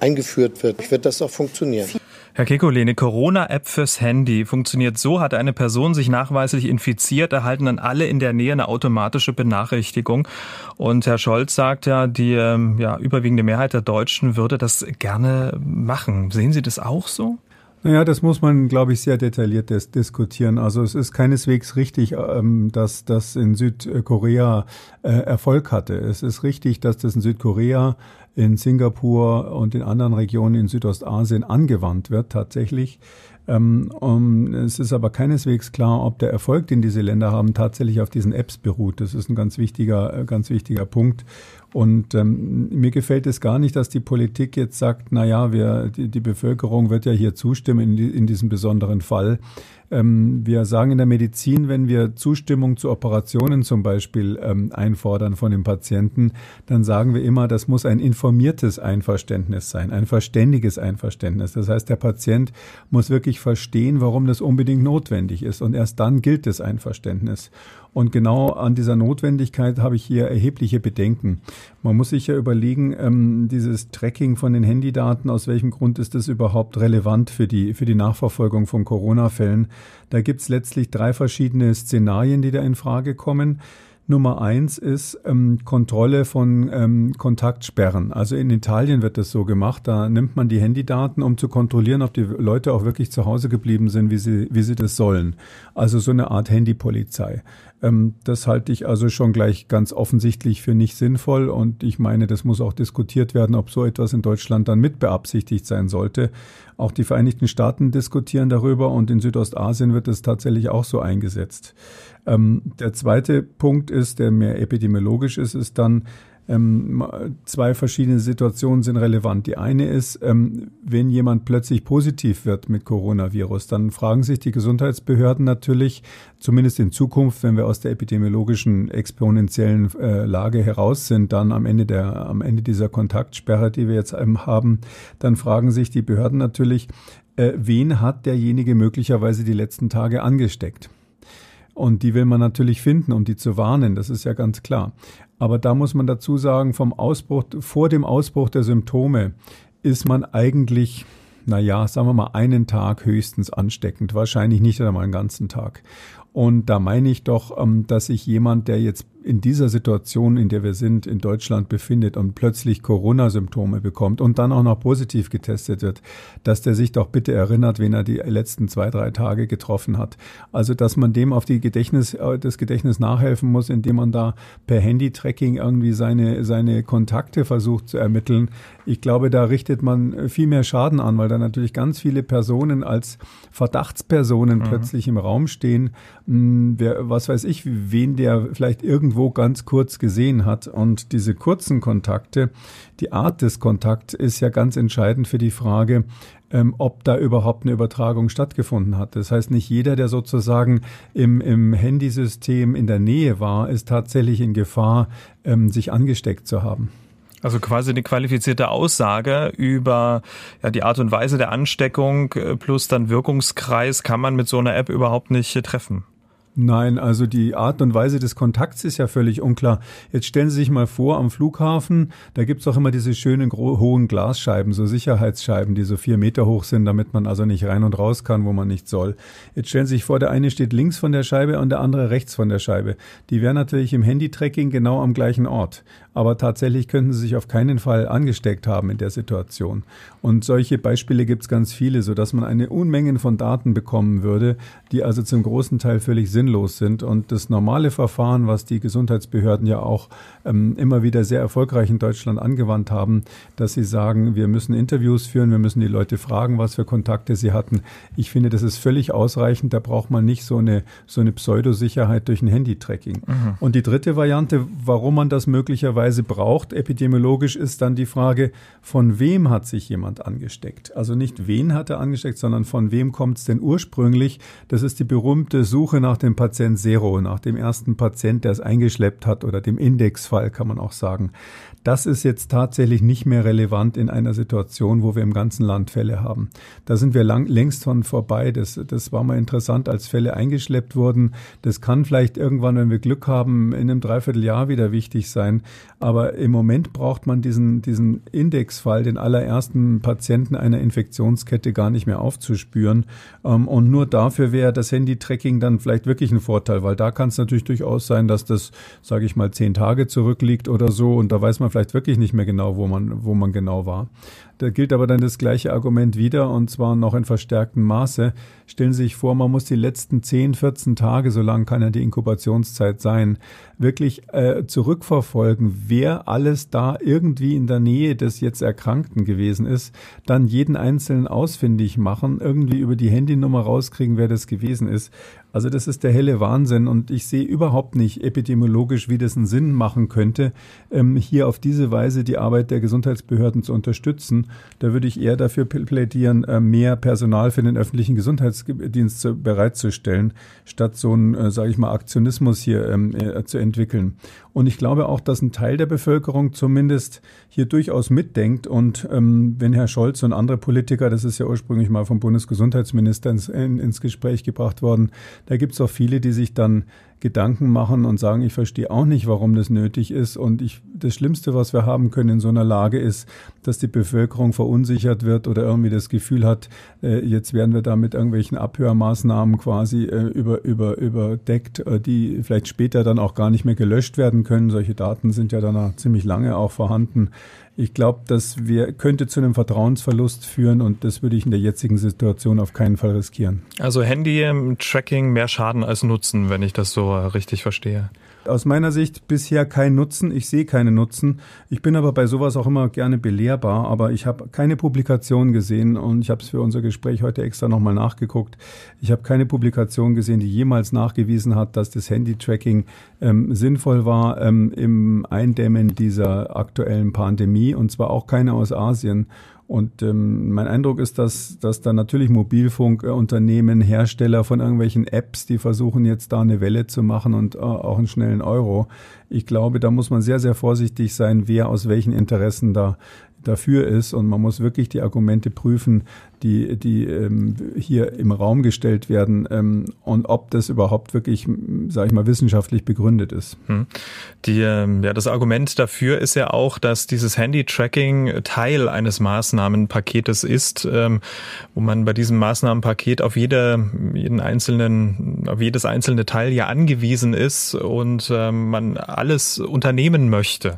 eingeführt wird, wird das auch funktionieren. Herr Kekulé, eine Corona-App fürs Handy funktioniert so, hat eine Person sich nachweislich infiziert, erhalten dann alle in der Nähe eine automatische Benachrichtigung. Und Herr Scholz sagt ja, die ähm, ja, überwiegende Mehrheit der Deutschen würde das gerne machen. Sehen Sie das auch so? Naja, das muss man, glaube ich, sehr detailliert dis diskutieren. Also es ist keineswegs richtig, ähm, dass das in Südkorea äh, Erfolg hatte. Es ist richtig, dass das in Südkorea, in Singapur und in anderen Regionen in Südostasien angewandt wird tatsächlich. Ähm, um, es ist aber keineswegs klar, ob der Erfolg, den diese Länder haben, tatsächlich auf diesen Apps beruht. Das ist ein ganz wichtiger, äh, ganz wichtiger Punkt. Und ähm, mir gefällt es gar nicht, dass die Politik jetzt sagt, na ja, wir, die, die Bevölkerung wird ja hier zustimmen in, in diesem besonderen Fall. Ähm, wir sagen in der Medizin, wenn wir Zustimmung zu Operationen zum Beispiel ähm, einfordern von dem Patienten, dann sagen wir immer, das muss ein informiertes Einverständnis sein, ein verständiges Einverständnis. Das heißt, der Patient muss wirklich verstehen, warum das unbedingt notwendig ist und erst dann gilt das Einverständnis. Und genau an dieser Notwendigkeit habe ich hier erhebliche Bedenken. Man muss sich ja überlegen, ähm, dieses Tracking von den Handydaten, aus welchem Grund ist das überhaupt relevant für die, für die Nachverfolgung von Corona-Fällen? Da gibt es letztlich drei verschiedene Szenarien, die da in Frage kommen. Nummer eins ist ähm, Kontrolle von ähm, Kontaktsperren. Also in Italien wird das so gemacht. Da nimmt man die Handydaten, um zu kontrollieren, ob die Leute auch wirklich zu Hause geblieben sind, wie sie, wie sie das sollen. Also so eine Art Handypolizei. Ähm, das halte ich also schon gleich ganz offensichtlich für nicht sinnvoll. Und ich meine, das muss auch diskutiert werden, ob so etwas in Deutschland dann mit beabsichtigt sein sollte. Auch die Vereinigten Staaten diskutieren darüber und in Südostasien wird es tatsächlich auch so eingesetzt. Ähm, der zweite Punkt ist, der mehr epidemiologisch ist, ist dann, ähm, zwei verschiedene Situationen sind relevant. Die eine ist, ähm, wenn jemand plötzlich positiv wird mit Coronavirus, dann fragen sich die Gesundheitsbehörden natürlich, zumindest in Zukunft, wenn wir aus der epidemiologischen exponentiellen äh, Lage heraus sind, dann am Ende der, am Ende dieser Kontaktsperre, die wir jetzt ähm, haben, dann fragen sich die Behörden natürlich, äh, wen hat derjenige möglicherweise die letzten Tage angesteckt? Und die will man natürlich finden, um die zu warnen, das ist ja ganz klar. Aber da muss man dazu sagen, vom Ausbruch, vor dem Ausbruch der Symptome ist man eigentlich, na ja, sagen wir mal, einen Tag höchstens ansteckend, wahrscheinlich nicht einmal einen ganzen Tag. Und da meine ich doch, ähm, dass sich jemand, der jetzt in dieser Situation, in der wir sind, in Deutschland befindet und plötzlich Corona-Symptome bekommt und dann auch noch positiv getestet wird, dass der sich doch bitte erinnert, wen er die letzten zwei, drei Tage getroffen hat. Also, dass man dem auf die Gedächtnis, äh, das Gedächtnis nachhelfen muss, indem man da per Handy-Tracking irgendwie seine, seine Kontakte versucht zu ermitteln. Ich glaube, da richtet man viel mehr Schaden an, weil da natürlich ganz viele Personen als Verdachtspersonen mhm. plötzlich im Raum stehen. Hm, wer, was weiß ich, wen der vielleicht irgendwo irgendwo ganz kurz gesehen hat. Und diese kurzen Kontakte, die Art des Kontakts ist ja ganz entscheidend für die Frage, ähm, ob da überhaupt eine Übertragung stattgefunden hat. Das heißt, nicht jeder, der sozusagen im, im Handysystem in der Nähe war, ist tatsächlich in Gefahr, ähm, sich angesteckt zu haben. Also quasi eine qualifizierte Aussage über ja, die Art und Weise der Ansteckung äh, plus dann Wirkungskreis kann man mit so einer App überhaupt nicht treffen. Nein, also die Art und Weise des Kontakts ist ja völlig unklar. Jetzt stellen Sie sich mal vor, am Flughafen, da gibt's auch immer diese schönen hohen Glasscheiben, so Sicherheitsscheiben, die so vier Meter hoch sind, damit man also nicht rein und raus kann, wo man nicht soll. Jetzt stellen Sie sich vor, der eine steht links von der Scheibe und der andere rechts von der Scheibe. Die wären natürlich im Handy-Tracking genau am gleichen Ort aber tatsächlich könnten sie sich auf keinen Fall angesteckt haben in der Situation. Und solche Beispiele gibt es ganz viele, sodass man eine Unmengen von Daten bekommen würde, die also zum großen Teil völlig sinnlos sind. Und das normale Verfahren, was die Gesundheitsbehörden ja auch ähm, immer wieder sehr erfolgreich in Deutschland angewandt haben, dass sie sagen, wir müssen Interviews führen, wir müssen die Leute fragen, was für Kontakte sie hatten. Ich finde, das ist völlig ausreichend. Da braucht man nicht so eine, so eine Pseudosicherheit durch ein Handy-Tracking. Mhm. Und die dritte Variante, warum man das möglicherweise möglicherweise braucht. Epidemiologisch ist dann die Frage, von wem hat sich jemand angesteckt? Also nicht wen hat er angesteckt, sondern von wem kommt es denn ursprünglich? Das ist die berühmte Suche nach dem Patient Zero, nach dem ersten Patient, der es eingeschleppt hat oder dem Indexfall, kann man auch sagen. Das ist jetzt tatsächlich nicht mehr relevant in einer Situation, wo wir im ganzen Land Fälle haben. Da sind wir lang, längst von vorbei. Das, das war mal interessant, als Fälle eingeschleppt wurden. Das kann vielleicht irgendwann, wenn wir Glück haben, in einem Dreivierteljahr wieder wichtig sein. Aber im Moment braucht man diesen, diesen Indexfall, den allerersten Patienten einer Infektionskette gar nicht mehr aufzuspüren. Ähm, und nur dafür wäre das Handy-Tracking dann vielleicht wirklich ein Vorteil, weil da kann es natürlich durchaus sein, dass das, sage ich mal, zehn Tage zurückliegt oder so. Und da weiß man vielleicht wirklich nicht mehr genau, wo man, wo man genau war. Da gilt aber dann das gleiche Argument wieder und zwar noch in verstärktem Maße. Stellen Sie sich vor, man muss die letzten 10, 14 Tage, so lang kann ja die Inkubationszeit sein, wirklich äh, zurückverfolgen, wer alles da irgendwie in der Nähe des jetzt Erkrankten gewesen ist, dann jeden Einzelnen ausfindig machen, irgendwie über die Handynummer rauskriegen, wer das gewesen ist. Also das ist der helle Wahnsinn und ich sehe überhaupt nicht epidemiologisch, wie das einen Sinn machen könnte, ähm, hier auf diese Weise die Arbeit der Gesundheitsbehörden zu unterstützen. Da würde ich eher dafür plädieren, äh, mehr Personal für den öffentlichen Gesundheitsdienst zu, bereitzustellen, statt so einen, äh, sage ich mal, Aktionismus hier ähm, äh, zu entwickeln. Und ich glaube auch, dass ein Teil der Bevölkerung zumindest hier durchaus mitdenkt. Und ähm, wenn Herr Scholz und andere Politiker, das ist ja ursprünglich mal vom Bundesgesundheitsminister ins, in, ins Gespräch gebracht worden, da gibt es auch viele, die sich dann Gedanken machen und sagen, ich verstehe auch nicht, warum das nötig ist. Und ich, das Schlimmste, was wir haben können in so einer Lage ist, dass die Bevölkerung verunsichert wird oder irgendwie das Gefühl hat, äh, jetzt werden wir da mit irgendwelchen Abhörmaßnahmen quasi äh, über, über, überdeckt, äh, die vielleicht später dann auch gar nicht mehr gelöscht werden können. Solche Daten sind ja dann ziemlich lange auch vorhanden. Ich glaube, das wir, könnte zu einem Vertrauensverlust führen und das würde ich in der jetzigen Situation auf keinen Fall riskieren. Also Handy-Tracking mehr Schaden als Nutzen, wenn ich das so richtig verstehe. Aus meiner Sicht bisher kein Nutzen. Ich sehe keinen Nutzen. Ich bin aber bei sowas auch immer gerne belehrbar, aber ich habe keine Publikation gesehen und ich habe es für unser Gespräch heute extra nochmal nachgeguckt. Ich habe keine Publikation gesehen, die jemals nachgewiesen hat, dass das Handy-Tracking ähm, sinnvoll war ähm, im Eindämmen dieser aktuellen Pandemie und zwar auch keine aus Asien. Und ähm, mein Eindruck ist, dass, dass da natürlich Mobilfunkunternehmen, Hersteller von irgendwelchen Apps, die versuchen jetzt da eine Welle zu machen und äh, auch einen schnellen Euro. Ich glaube, da muss man sehr, sehr vorsichtig sein, wer aus welchen Interessen da dafür ist. Und man muss wirklich die Argumente prüfen, die, die ähm, hier im Raum gestellt werden ähm, und ob das überhaupt wirklich, sage ich mal, wissenschaftlich begründet ist. Hm. Die, ähm, ja, das Argument dafür ist ja auch, dass dieses Handy-Tracking Teil eines Maßnahmenpaketes ist, ähm, wo man bei diesem Maßnahmenpaket auf jede, jeden einzelnen, auf jedes einzelne Teil ja angewiesen ist und ähm, man alles unternehmen möchte.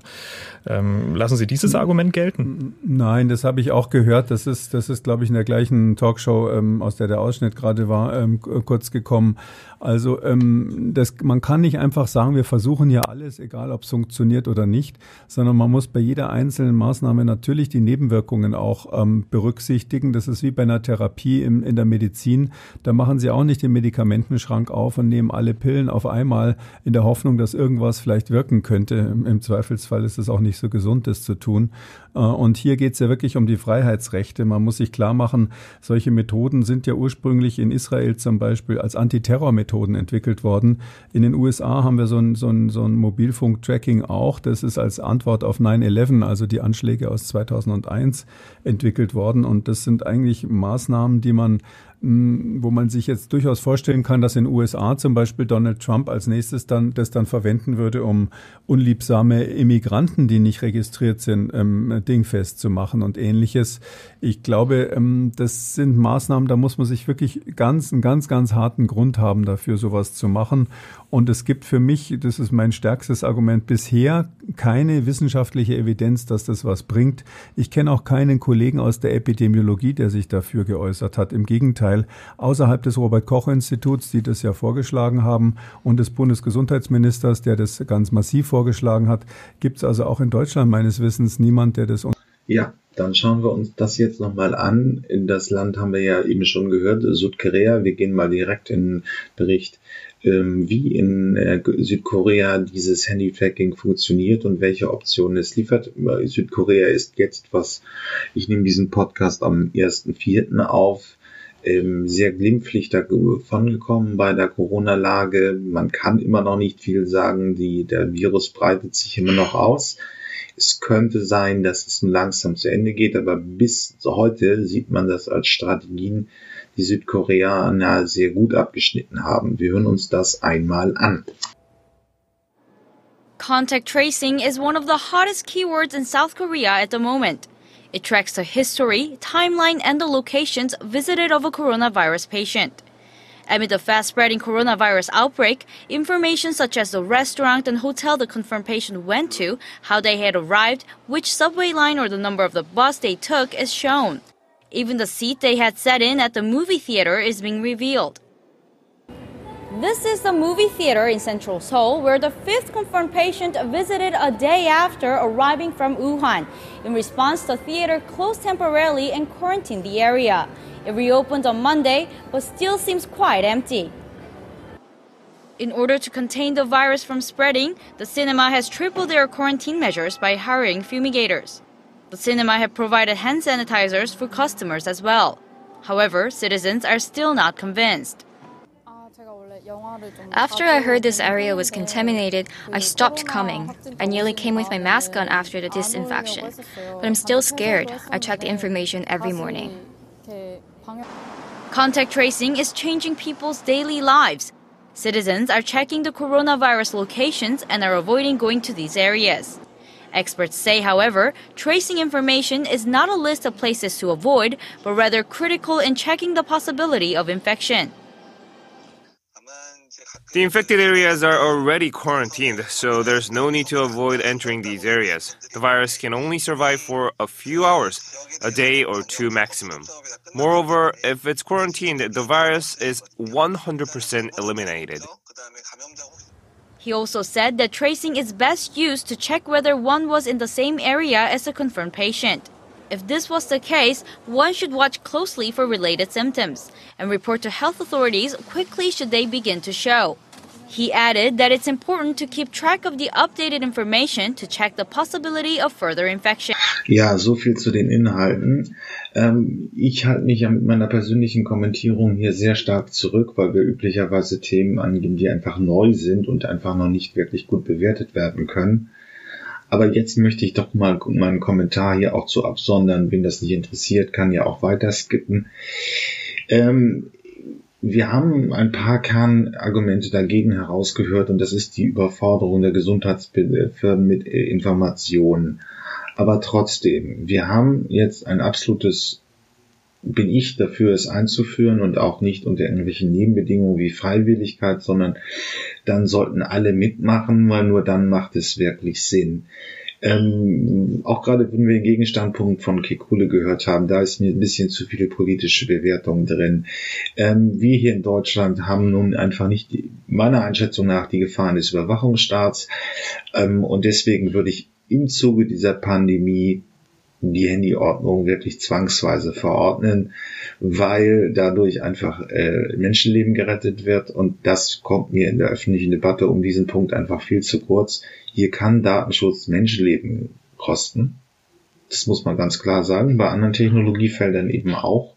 Ähm, lassen Sie dieses Argument gelten? Nein, das habe ich auch gehört. Das ist, das ist, glaube ich, in der gleichen Talkshow, ähm, aus der der Ausschnitt gerade war, ähm, kurz gekommen. Also ähm, das, man kann nicht einfach sagen, wir versuchen hier alles, egal ob es funktioniert oder nicht, sondern man muss bei jeder einzelnen Maßnahme natürlich die Nebenwirkungen auch ähm, berücksichtigen. Das ist wie bei einer Therapie in, in der Medizin. Da machen sie auch nicht den Medikamentenschrank auf und nehmen alle Pillen auf einmal in der Hoffnung, dass irgendwas vielleicht wirken könnte. Im Zweifelsfall ist es auch nicht so gesund, das zu tun. Äh, und hier geht es ja wirklich um die Freiheitsrechte. Man muss sich klar machen, solche Methoden sind ja ursprünglich in Israel zum Beispiel als Antiterrormethoden Methoden entwickelt worden. In den USA haben wir so ein, so ein, so ein Mobilfunk-Tracking auch. Das ist als Antwort auf 9-11, also die Anschläge aus 2001, entwickelt worden. Und das sind eigentlich Maßnahmen, die man wo man sich jetzt durchaus vorstellen kann, dass in den USA zum Beispiel Donald Trump als nächstes dann das dann verwenden würde, um unliebsame Immigranten, die nicht registriert sind, ähm, dingfest zu machen und ähnliches. Ich glaube, ähm, das sind Maßnahmen, da muss man sich wirklich ganz, einen ganz, ganz harten Grund haben dafür, sowas zu machen. Und es gibt für mich, das ist mein stärkstes Argument, bisher keine wissenschaftliche Evidenz, dass das was bringt. Ich kenne auch keinen Kollegen aus der Epidemiologie, der sich dafür geäußert hat. Im Gegenteil, außerhalb des Robert Koch Instituts, die das ja vorgeschlagen haben, und des Bundesgesundheitsministers, der das ganz massiv vorgeschlagen hat, gibt es also auch in Deutschland meines Wissens niemand, der das. Ja, dann schauen wir uns das jetzt nochmal an. In das Land haben wir ja eben schon gehört, Südkorea. Wir gehen mal direkt in den Bericht ähm, wie in äh, Südkorea dieses Handy-Tracking funktioniert und welche Optionen es liefert. Südkorea ist jetzt, was ich nehme diesen Podcast am 1.4. auf, ähm, sehr glimpflich davon gekommen bei der Corona-Lage. Man kann immer noch nicht viel sagen, die, der Virus breitet sich immer noch aus. Es könnte sein, dass es nun langsam zu Ende geht, aber bis heute sieht man das als Strategien die Südkoreaner sehr gut abgeschnitten haben. Wir hören uns das einmal an. Contact tracing is one of the hottest keywords in South Korea at the moment. It tracks the history, timeline, and the locations visited of a coronavirus patient. Amid the fast spreading coronavirus outbreak, information such as the restaurant and hotel the confirmed patient went to, how they had arrived, which subway line or the number of the bus they took is shown. Even the seat they had sat in at the movie theater is being revealed. This is the movie theater in central Seoul where the fifth confirmed patient visited a day after arriving from Wuhan. In response, the theater closed temporarily and quarantined the area. It reopened on Monday, but still seems quite empty. In order to contain the virus from spreading, the cinema has tripled their quarantine measures by hiring fumigators. The cinema have provided hand sanitizers for customers as well. However, citizens are still not convinced. After I heard this area was contaminated, I stopped coming. I nearly came with my mask on after the disinfection. But I'm still scared. I check the information every morning. Contact tracing is changing people's daily lives. Citizens are checking the coronavirus locations and are avoiding going to these areas. Experts say, however, tracing information is not a list of places to avoid, but rather critical in checking the possibility of infection. The infected areas are already quarantined, so there's no need to avoid entering these areas. The virus can only survive for a few hours, a day or two maximum. Moreover, if it's quarantined, the virus is 100% eliminated. He also said that tracing is best used to check whether one was in the same area as a confirmed patient. If this was the case, one should watch closely for related symptoms and report to health authorities quickly should they begin to show. He added that it's important to keep track of the updated information to check the possibility of further infection. Ja, so viel zu den Inhalten. Ähm, ich halte mich ja mit meiner persönlichen Kommentierung hier sehr stark zurück, weil wir üblicherweise Themen angehen, die einfach neu sind und einfach noch nicht wirklich gut bewertet werden können. Aber jetzt möchte ich doch mal meinen Kommentar hier auch zu absondern. Wen das nicht interessiert, kann ja auch weiter skippen. Ähm, wir haben ein paar Kernargumente dagegen herausgehört und das ist die Überforderung der Gesundheitsfirmen mit äh, Informationen. Aber trotzdem, wir haben jetzt ein absolutes, bin ich dafür, es einzuführen und auch nicht unter irgendwelchen Nebenbedingungen wie Freiwilligkeit, sondern dann sollten alle mitmachen, weil nur dann macht es wirklich Sinn. Ähm, auch gerade wenn wir den Gegenstandpunkt von Kekule gehört haben, da ist mir ein bisschen zu viele politische Bewertungen drin. Ähm, wir hier in Deutschland haben nun einfach nicht, die, meiner Einschätzung nach, die Gefahren des Überwachungsstaats. Ähm, und deswegen würde ich im Zuge dieser Pandemie die Handyordnung wirklich zwangsweise verordnen, weil dadurch einfach äh, Menschenleben gerettet wird und das kommt mir in der öffentlichen Debatte um diesen Punkt einfach viel zu kurz. Hier kann Datenschutz Menschenleben kosten. Das muss man ganz klar sagen. Bei anderen Technologiefeldern eben auch.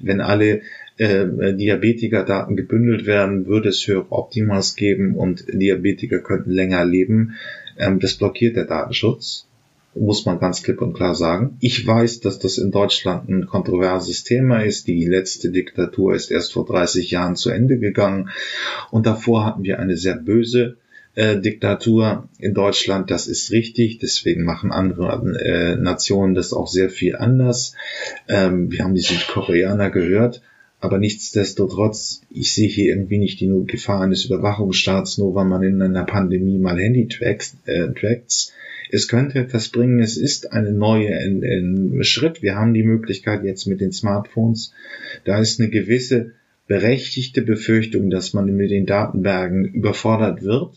Wenn alle äh, Diabetiker-Daten gebündelt werden, würde es höhere Optimas geben und Diabetiker könnten länger leben. Ähm, das blockiert der Datenschutz muss man ganz klipp und klar sagen. Ich weiß, dass das in Deutschland ein kontroverses Thema ist. Die letzte Diktatur ist erst vor 30 Jahren zu Ende gegangen und davor hatten wir eine sehr böse äh, Diktatur in Deutschland. Das ist richtig. Deswegen machen andere äh, Nationen das auch sehr viel anders. Ähm, wir haben die Südkoreaner gehört. Aber nichtsdestotrotz, ich sehe hier irgendwie nicht die Gefahr eines Überwachungsstaats, nur weil man in einer Pandemie mal Handy tracks, äh, tracks es könnte etwas bringen. Es ist eine neue ein, ein Schritt. Wir haben die Möglichkeit jetzt mit den Smartphones. Da ist eine gewisse berechtigte Befürchtung, dass man mit den Datenbergen überfordert wird.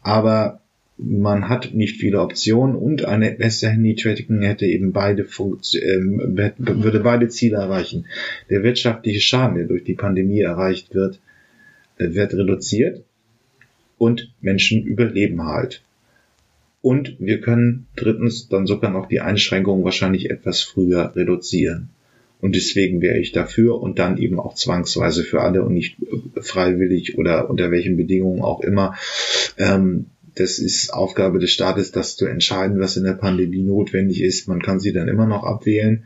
Aber man hat nicht viele Optionen und eine bessere Handy-Tracking hätte eben beide ähm, würde beide Ziele erreichen. Der wirtschaftliche Schaden, der durch die Pandemie erreicht wird, äh, wird reduziert und Menschen überleben halt. Und wir können drittens dann sogar noch die Einschränkungen wahrscheinlich etwas früher reduzieren. Und deswegen wäre ich dafür und dann eben auch zwangsweise für alle und nicht äh, freiwillig oder unter welchen Bedingungen auch immer. Ähm, das ist Aufgabe des Staates, das zu entscheiden, was in der Pandemie notwendig ist. Man kann sie dann immer noch abwählen,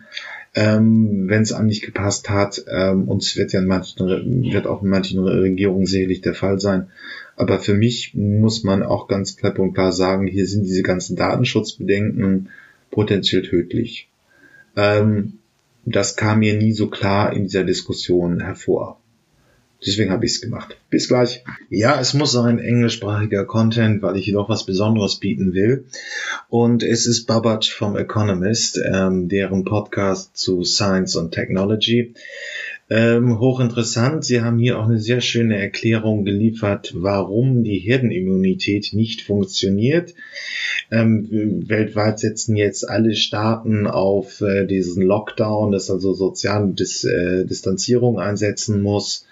ähm, wenn es an nicht gepasst hat. Ähm, und es wird ja in manchen, wird auch in manchen Regierungen sicherlich der Fall sein. Aber für mich muss man auch ganz klipp und klar sagen, hier sind diese ganzen Datenschutzbedenken potenziell tödlich. Ähm, das kam mir nie so klar in dieser Diskussion hervor. Deswegen habe ich es gemacht. Bis gleich. Ja, es muss sein englischsprachiger Content, weil ich jedoch was Besonderes bieten will. Und es ist Babbage vom Economist, ähm, deren Podcast zu Science und Technology. Ähm, hochinteressant. Sie haben hier auch eine sehr schöne Erklärung geliefert, warum die Herdenimmunität nicht funktioniert. Ähm, weltweit setzen jetzt alle Staaten auf äh, diesen Lockdown, das also soziale Dis äh, Distanzierung einsetzen muss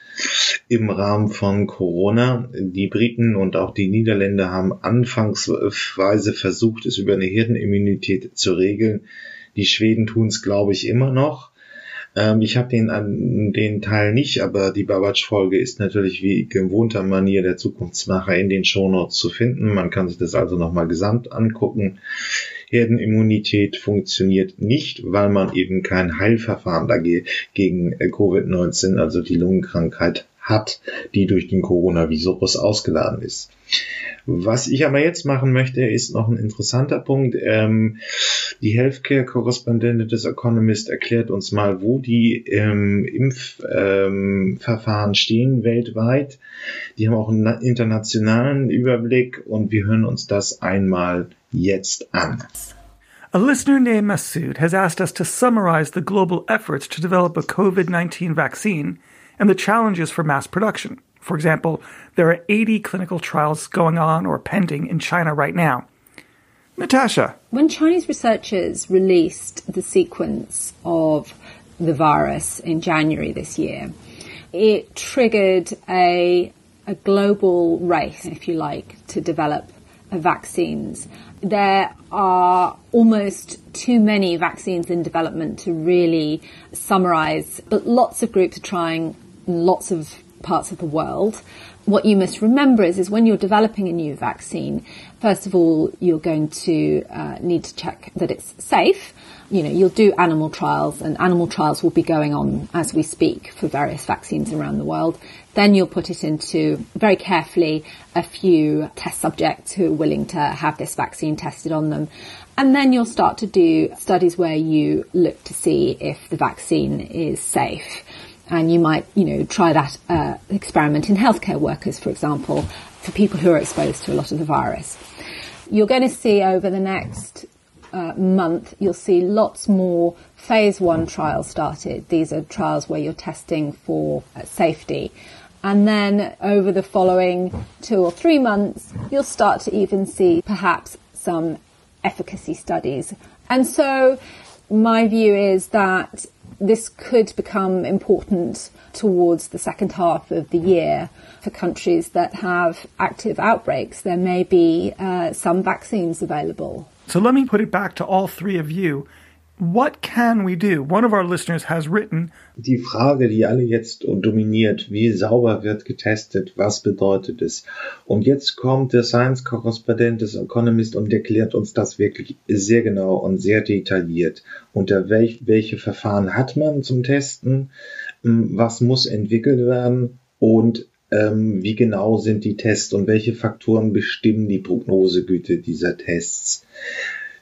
im Rahmen von Corona. Die Briten und auch die Niederländer haben anfangsweise versucht, es über eine Herdenimmunität zu regeln. Die Schweden tun es, glaube ich, immer noch. Ähm, ich habe den, den Teil nicht, aber die Babatsch-Folge ist natürlich wie gewohnter Manier der Zukunftsmacher in den Shownotes zu finden. Man kann sich das also nochmal gesamt angucken. Herdenimmunität funktioniert nicht, weil man eben kein Heilverfahren dagegen gegen Covid-19, also die Lungenkrankheit, hat, die durch den Coronavirus ausgeladen ist. Was ich aber jetzt machen möchte, ist noch ein interessanter Punkt. Ähm, die Healthcare-Korrespondentin des Economist erklärt uns mal, wo die ähm, Impfverfahren ähm, stehen weltweit. Die haben auch einen internationalen Überblick und wir hören uns das einmal jetzt an. A listener named Masood has asked us to summarize the global efforts to develop a COVID 19 vaccine and the challenges for mass production. For example, there are 80 clinical trials going on or pending in China right now. Natasha. When Chinese researchers released the sequence of the virus in January this year, it triggered a, a global race, if you like, to develop vaccines. There are almost too many vaccines in development to really summarize, but lots of groups are trying lots of parts of the world. What you must remember is, is when you're developing a new vaccine, first of all, you're going to uh, need to check that it's safe. You know, you'll do animal trials and animal trials will be going on as we speak for various vaccines around the world. Then you'll put it into very carefully a few test subjects who are willing to have this vaccine tested on them. And then you'll start to do studies where you look to see if the vaccine is safe and you might, you know, try that uh, experiment in healthcare workers, for example, for people who are exposed to a lot of the virus. You're going to see over the next uh, month, you'll see lots more phase one trials started. These are trials where you're testing for uh, safety. And then over the following two or three months, you'll start to even see perhaps some efficacy studies. And so my view is that this could become important towards the second half of the year for countries that have active outbreaks. There may be uh, some vaccines available. So let me put it back to all three of you. What can we do? One of our listeners has written. Die Frage, die alle jetzt dominiert, wie sauber wird getestet, was bedeutet es? Und jetzt kommt der Science-Korrespondent des Economist und erklärt uns das wirklich sehr genau und sehr detailliert. Unter welch, welche Verfahren hat man zum Testen? Hm, was muss entwickelt werden? Und ähm, wie genau sind die Tests und welche Faktoren bestimmen die Prognosegüte dieser Tests?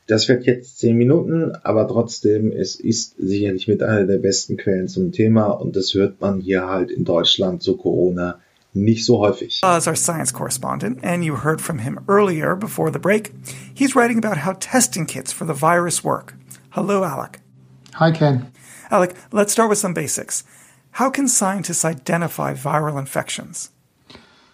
Das wird jetzt zehn Minuten, aber trotzdem, es ist sicherlich mit einer der besten Quellen zum Thema und das hört man hier halt in Deutschland zu Corona nicht so häufig. As our science correspondent, and you heard from him earlier before the break, he's writing about how testing kits for the virus work. Hello, Alec. Hi, Ken. Alec, let's start with some basics. How can scientists identify viral infections?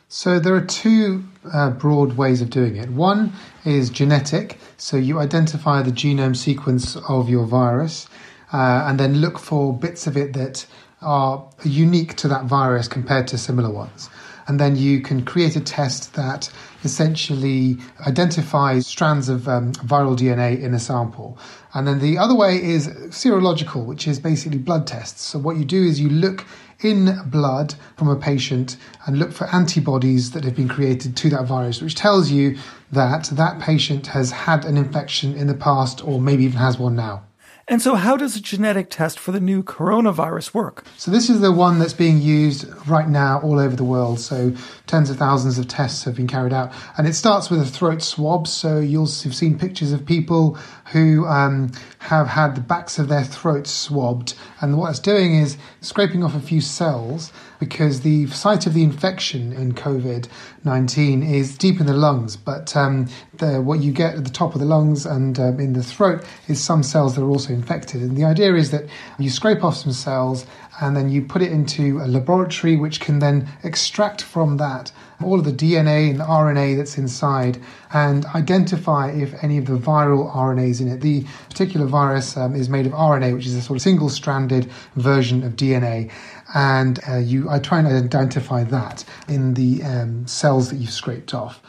So there are two uh, broad ways of doing it. One is genetic, so you identify the genome sequence of your virus uh, and then look for bits of it that are unique to that virus compared to similar ones. And then you can create a test that essentially identifies strands of um, viral DNA in a sample. And then the other way is serological, which is basically blood tests. So what you do is you look in blood from a patient and look for antibodies that have been created to that virus, which tells you that that patient has had an infection in the past or maybe even has one now. And so, how does a genetic test for the new coronavirus work? So, this is the one that's being used right now all over the world. So, tens of thousands of tests have been carried out. And it starts with a throat swab. So, you'll have seen pictures of people who um, have had the backs of their throats swabbed. And what it's doing is scraping off a few cells because the site of the infection in COVID 19 is deep in the lungs. But um, the, what you get at the top of the lungs and um, in the throat is some cells that are also infected. And the idea is that you scrape off some cells and then you put it into a laboratory which can then extract from that all of the DNA and the RNA that's inside and identify if any of the viral RNAs in it. The particular virus um, is made of RNA, which is a sort of single stranded version of DNA. And uh, you, I try and identify that in the um, cells that you've scraped off.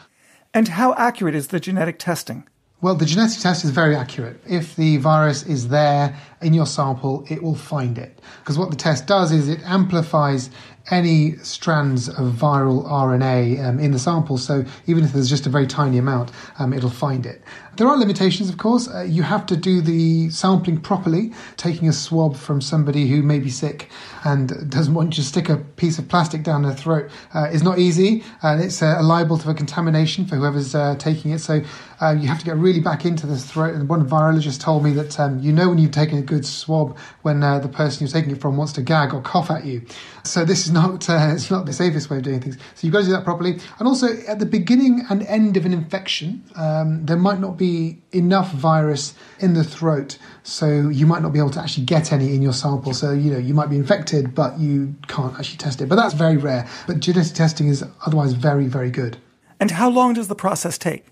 And how accurate is the genetic testing? Well, the genetic test is very accurate. If the virus is there in your sample, it will find it. Because what the test does is it amplifies any strands of viral RNA um, in the sample. So even if there's just a very tiny amount, um, it'll find it. There are limitations, of course. Uh, you have to do the sampling properly. Taking a swab from somebody who may be sick and doesn't want you to stick a piece of plastic down their throat uh, is not easy, and it's uh, liable to a contamination for whoever's uh, taking it. So uh, you have to get really back into the throat. And one virologist told me that um, you know when you've taken a good swab when uh, the person you're taking it from wants to gag or cough at you. So this is not *laughs* it's not the safest way of doing things. So you've got to do that properly. And also at the beginning and end of an infection, um, there might not be enough virus in the throat, so you might not be able to actually get any in your sample. So, you know, you might be infected, but you can't actually test it. But that's very rare. But genetic testing is otherwise very, very good. And how long does the process take?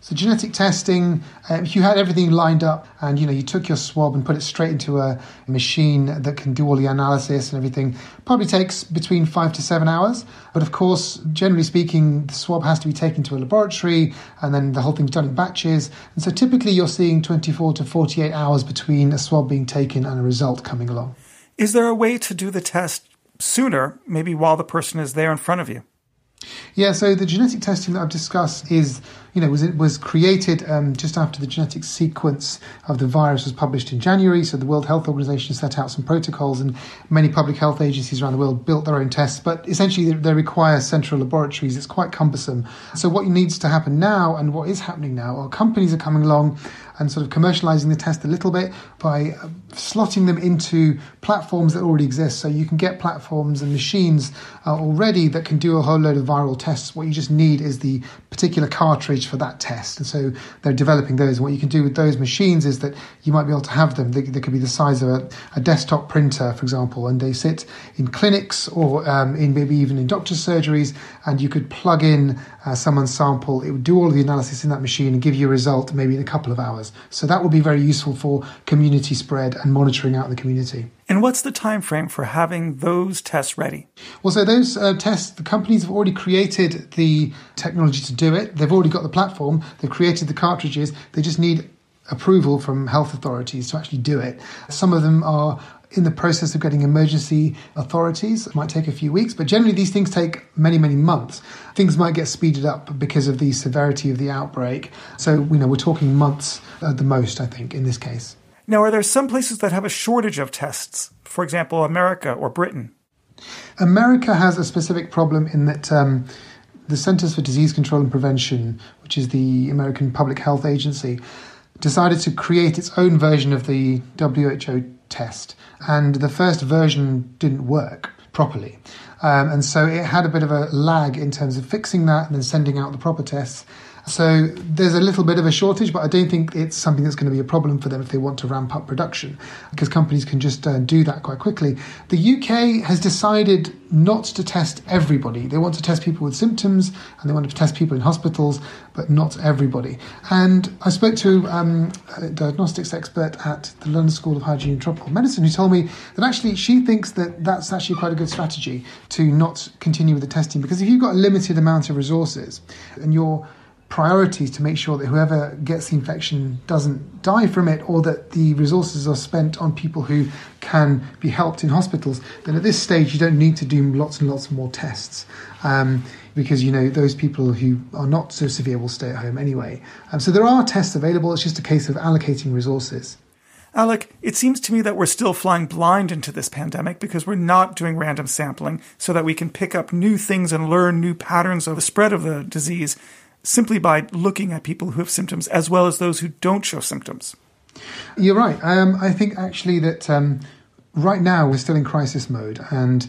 So genetic testing, uh, if you had everything lined up and you know you took your swab and put it straight into a machine that can do all the analysis and everything, probably takes between five to seven hours. But of course, generally speaking, the swab has to be taken to a laboratory and then the whole thing's done in batches. And so typically you're seeing 24 to 48 hours between a swab being taken and a result coming along. Is there a way to do the test sooner, maybe while the person is there in front of you? Yeah, so the genetic testing that I've discussed is, you know, was it was created um, just after the genetic sequence of the virus was published in January. So the World Health Organization set out some protocols, and many public health agencies around the world built their own tests. But essentially, they, require central laboratories. It's quite cumbersome. So what needs to happen now, and what is happening now, are companies are coming along and sort of commercializing the test a little bit by uh, slotting them into platforms that already exist. So you can get platforms and machines uh, already that can do a whole load of viral tests. What you just need is the particular cartridge for that test. And so they're developing those. And what you can do with those machines is that you might be able to have them. They, they could be the size of a, a, desktop printer, for example, and they sit in clinics or um, in maybe even in doctor's surgeries. And you could plug in uh, someone's sample. It would do all of the analysis in that machine and give you a result maybe in a couple of hours. So that would be very useful for community spread and monitoring out in the community. And what's the time frame for having those tests ready? Well, so those uh, tests, the companies have already created the technology to do it. They've already got the platform. They've created the cartridges. They just need approval from health authorities to actually do it. Some of them are in the process of getting emergency authorities. It might take a few weeks, but generally these things take many, many months. Things might get speeded up because of the severity of the outbreak. So, you know, we're talking months at the most, I think, in this case. Now, are there some places that have a shortage of tests? For example, America or Britain? America has a specific problem in that um, the Centers for Disease Control and Prevention, which is the American Public Health Agency, decided to create its own version of the WHO test. And the first version didn't work properly. Um, and so it had a bit of a lag in terms of fixing that and then sending out the proper tests. So there's a little bit of a shortage, but I don't think it's something that's going to be a problem for them if they want to ramp up production, because companies can just uh, do that quite quickly. The UK has decided not to test everybody. They want to test people with symptoms and they want to test people in hospitals, but not everybody. And I spoke to um, a diagnostics expert at the London School of Hygiene and Tropical Medicine who told me that actually she thinks that that's actually quite a good strategy to not continue with the testing because if you've got a limited amount of resources and you're priorities to make sure that whoever gets the infection doesn't die from it or that the resources are spent on people who can be helped in hospitals, then at this stage you don't need to do lots and lots more tests. Um, because you know those people who are not so severe will stay at home anyway. Um, so there are tests available. It's just a case of allocating resources. Alec, it seems to me that we're still flying blind into this pandemic because we're not doing random sampling so that we can pick up new things and learn new patterns of the spread of the disease simply by looking at people who have symptoms as well as those who don't show symptoms. You're right. Um, I think actually that um, right now we're still in crisis mode, and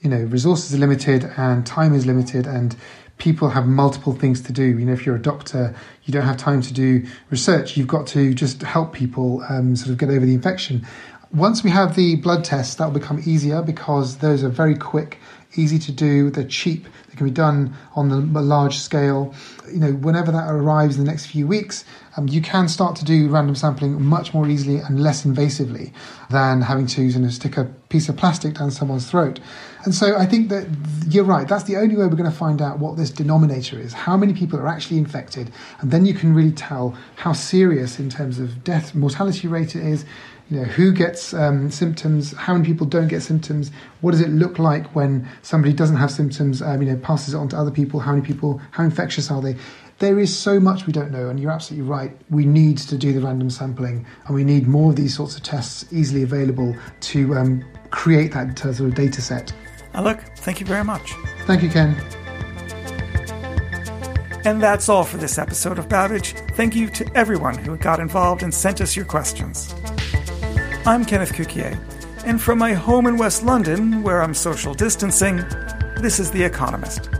you know resources are limited and time is limited, and people have multiple things to do. You know, if you're a doctor, you don't have time to do research. You've got to just help people um, sort of get over the infection. Once we have the blood tests, that will become easier because those are very quick, easy to do, they're cheap, they can be done on the large scale. You know, whenever that arrives in the next few weeks, um, you can start to do random sampling much more easily and less invasively than having to you know, stick a piece of plastic down someone's throat. And so I think that you're right. That's the only way we're going to find out what this denominator is, how many people are actually infected, and then you can really tell how serious in terms of death mortality rate it is. You know, who gets um, symptoms, how many people don't get symptoms, what does it look like when somebody doesn't have symptoms, um, you know, passes it on to other people, how many people, how infectious are they? There is so much we don't know, and you're absolutely right. We need to do the random sampling, and we need more of these sorts of tests easily available to um, create that sort of data set. Alec, thank you very much. Thank you, Ken. And that's all for this episode of Babbage. Thank you to everyone who got involved and sent us your questions. I'm Kenneth Cukier, and from my home in West London, where I'm social distancing, this is The Economist.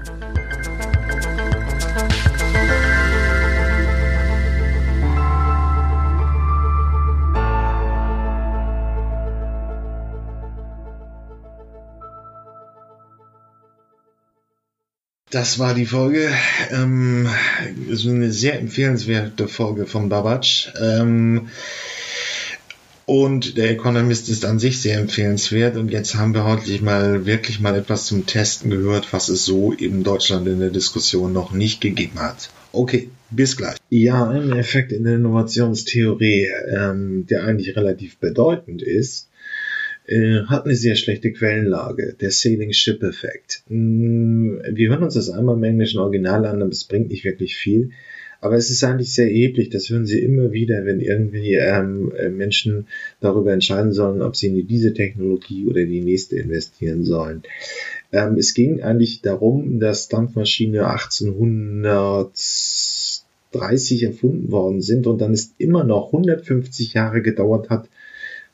Das war die Folge. Ähm, ist eine sehr empfehlenswerte Folge von Babatsch. Ähm, und der Economist ist an sich sehr empfehlenswert. Und jetzt haben wir heute mal wirklich mal etwas zum Testen gehört, was es so in Deutschland in der Diskussion noch nicht gegeben hat. Okay, bis gleich. Ja, ein Effekt in der Innovationstheorie, ähm, der eigentlich relativ bedeutend ist, äh, hat eine sehr schlechte Quellenlage, der Sailing Ship Effekt. Mm, wir hören uns das einmal im englischen Original an, aber es bringt nicht wirklich viel. Aber es ist eigentlich sehr erheblich, das hören Sie immer wieder, wenn irgendwie ähm, äh, Menschen darüber entscheiden sollen, ob sie in diese Technologie oder die nächste investieren sollen. Ähm, es ging eigentlich darum, dass Dampfmaschine 1830 erfunden worden sind und dann ist immer noch 150 Jahre gedauert hat,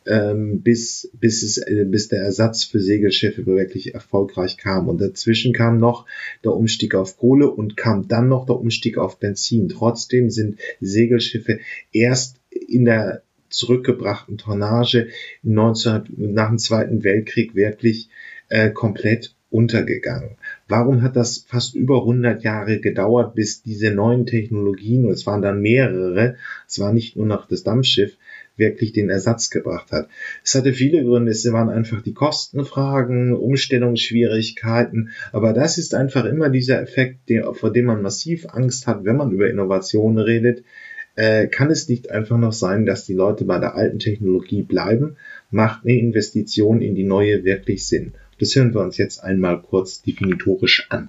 ähm, bis, bis, es, äh, bis der Ersatz für Segelschiffe wirklich erfolgreich kam. Und dazwischen kam noch der Umstieg auf Kohle und kam dann noch der Umstieg auf Benzin. Trotzdem sind Segelschiffe erst in der zurückgebrachten Tonnage 19, nach dem Zweiten Weltkrieg wirklich äh, komplett untergegangen. Warum hat das fast über 100 Jahre gedauert, bis diese neuen Technologien, und es waren dann mehrere, es war nicht nur noch das Dampfschiff, wirklich den Ersatz gebracht hat. Es hatte viele Gründe. Es waren einfach die Kostenfragen, Umstellungsschwierigkeiten. Aber das ist einfach immer dieser Effekt, vor dem man massiv Angst hat, wenn man über Innovationen redet. Äh, kann es nicht einfach noch sein, dass die Leute bei der alten Technologie bleiben? Macht eine Investition in die neue wirklich Sinn? Das hören wir uns jetzt einmal kurz definitorisch an.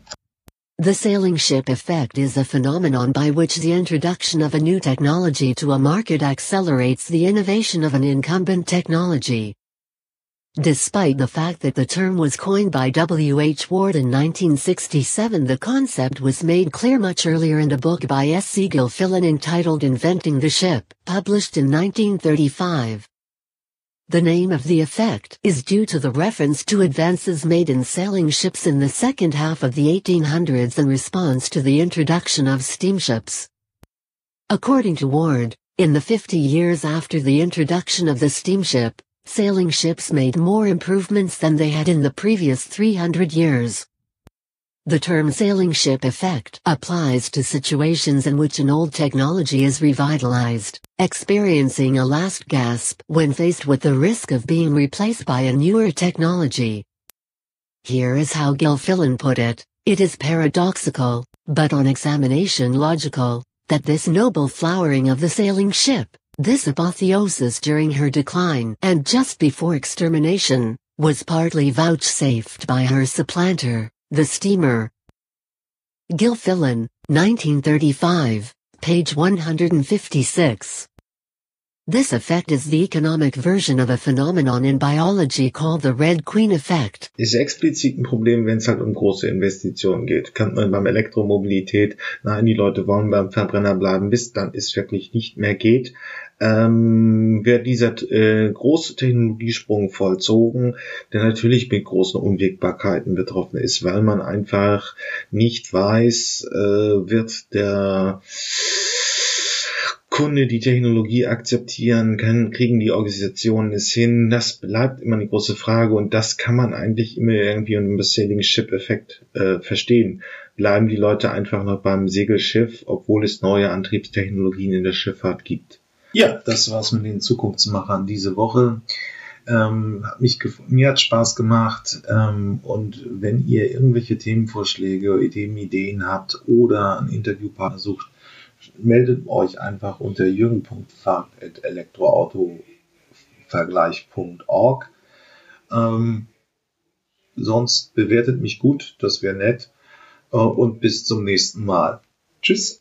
The sailing ship effect is a phenomenon by which the introduction of a new technology to a market accelerates the innovation of an incumbent technology. Despite the fact that the term was coined by W. H. Ward in 1967 the concept was made clear much earlier in a book by S. C. Gilfillan entitled Inventing the Ship, published in 1935. The name of the effect is due to the reference to advances made in sailing ships in the second half of the 1800s in response to the introduction of steamships. According to Ward, in the 50 years after the introduction of the steamship, sailing ships made more improvements than they had in the previous 300 years. The term sailing ship effect applies to situations in which an old technology is revitalized, experiencing a last gasp when faced with the risk of being replaced by a newer technology. Here is how Gilfillan put it, it is paradoxical, but on examination logical, that this noble flowering of the sailing ship, this apotheosis during her decline and just before extermination, was partly vouchsafed by her supplanter, the Steamer. Gilfillan, 1935, page 156. This effect is the economic version of a phenomenon in biology called the Red Queen effect. Ist explizit ein Problem, wenn es halt um große Investitionen geht. Kann man beim Elektromobilität, nein, die Leute wollen beim Verbrenner bleiben, bis dann es wirklich nicht mehr geht ähm, wird dieser äh, große Technologiesprung vollzogen, der natürlich mit großen Unwägbarkeiten betroffen ist, weil man einfach nicht weiß, äh, wird der Kunde die Technologie akzeptieren, kann, kriegen die Organisationen es hin? Das bleibt immer eine große Frage und das kann man eigentlich immer irgendwie unter dem Sailing Ship Effekt äh, verstehen. Bleiben die Leute einfach noch beim Segelschiff, obwohl es neue Antriebstechnologien in der Schifffahrt gibt? Ja, das war's mit den Zukunftsmachern diese Woche. Ähm, hat mich mir hat Spaß gemacht ähm, und wenn ihr irgendwelche Themenvorschläge, Ideen, Ideen habt oder einen Interviewpartner sucht, meldet euch einfach unter jürgen.fahrt.elektroautovergleich.org. Ähm, sonst bewertet mich gut, das wäre nett. Äh, und bis zum nächsten Mal. Tschüss.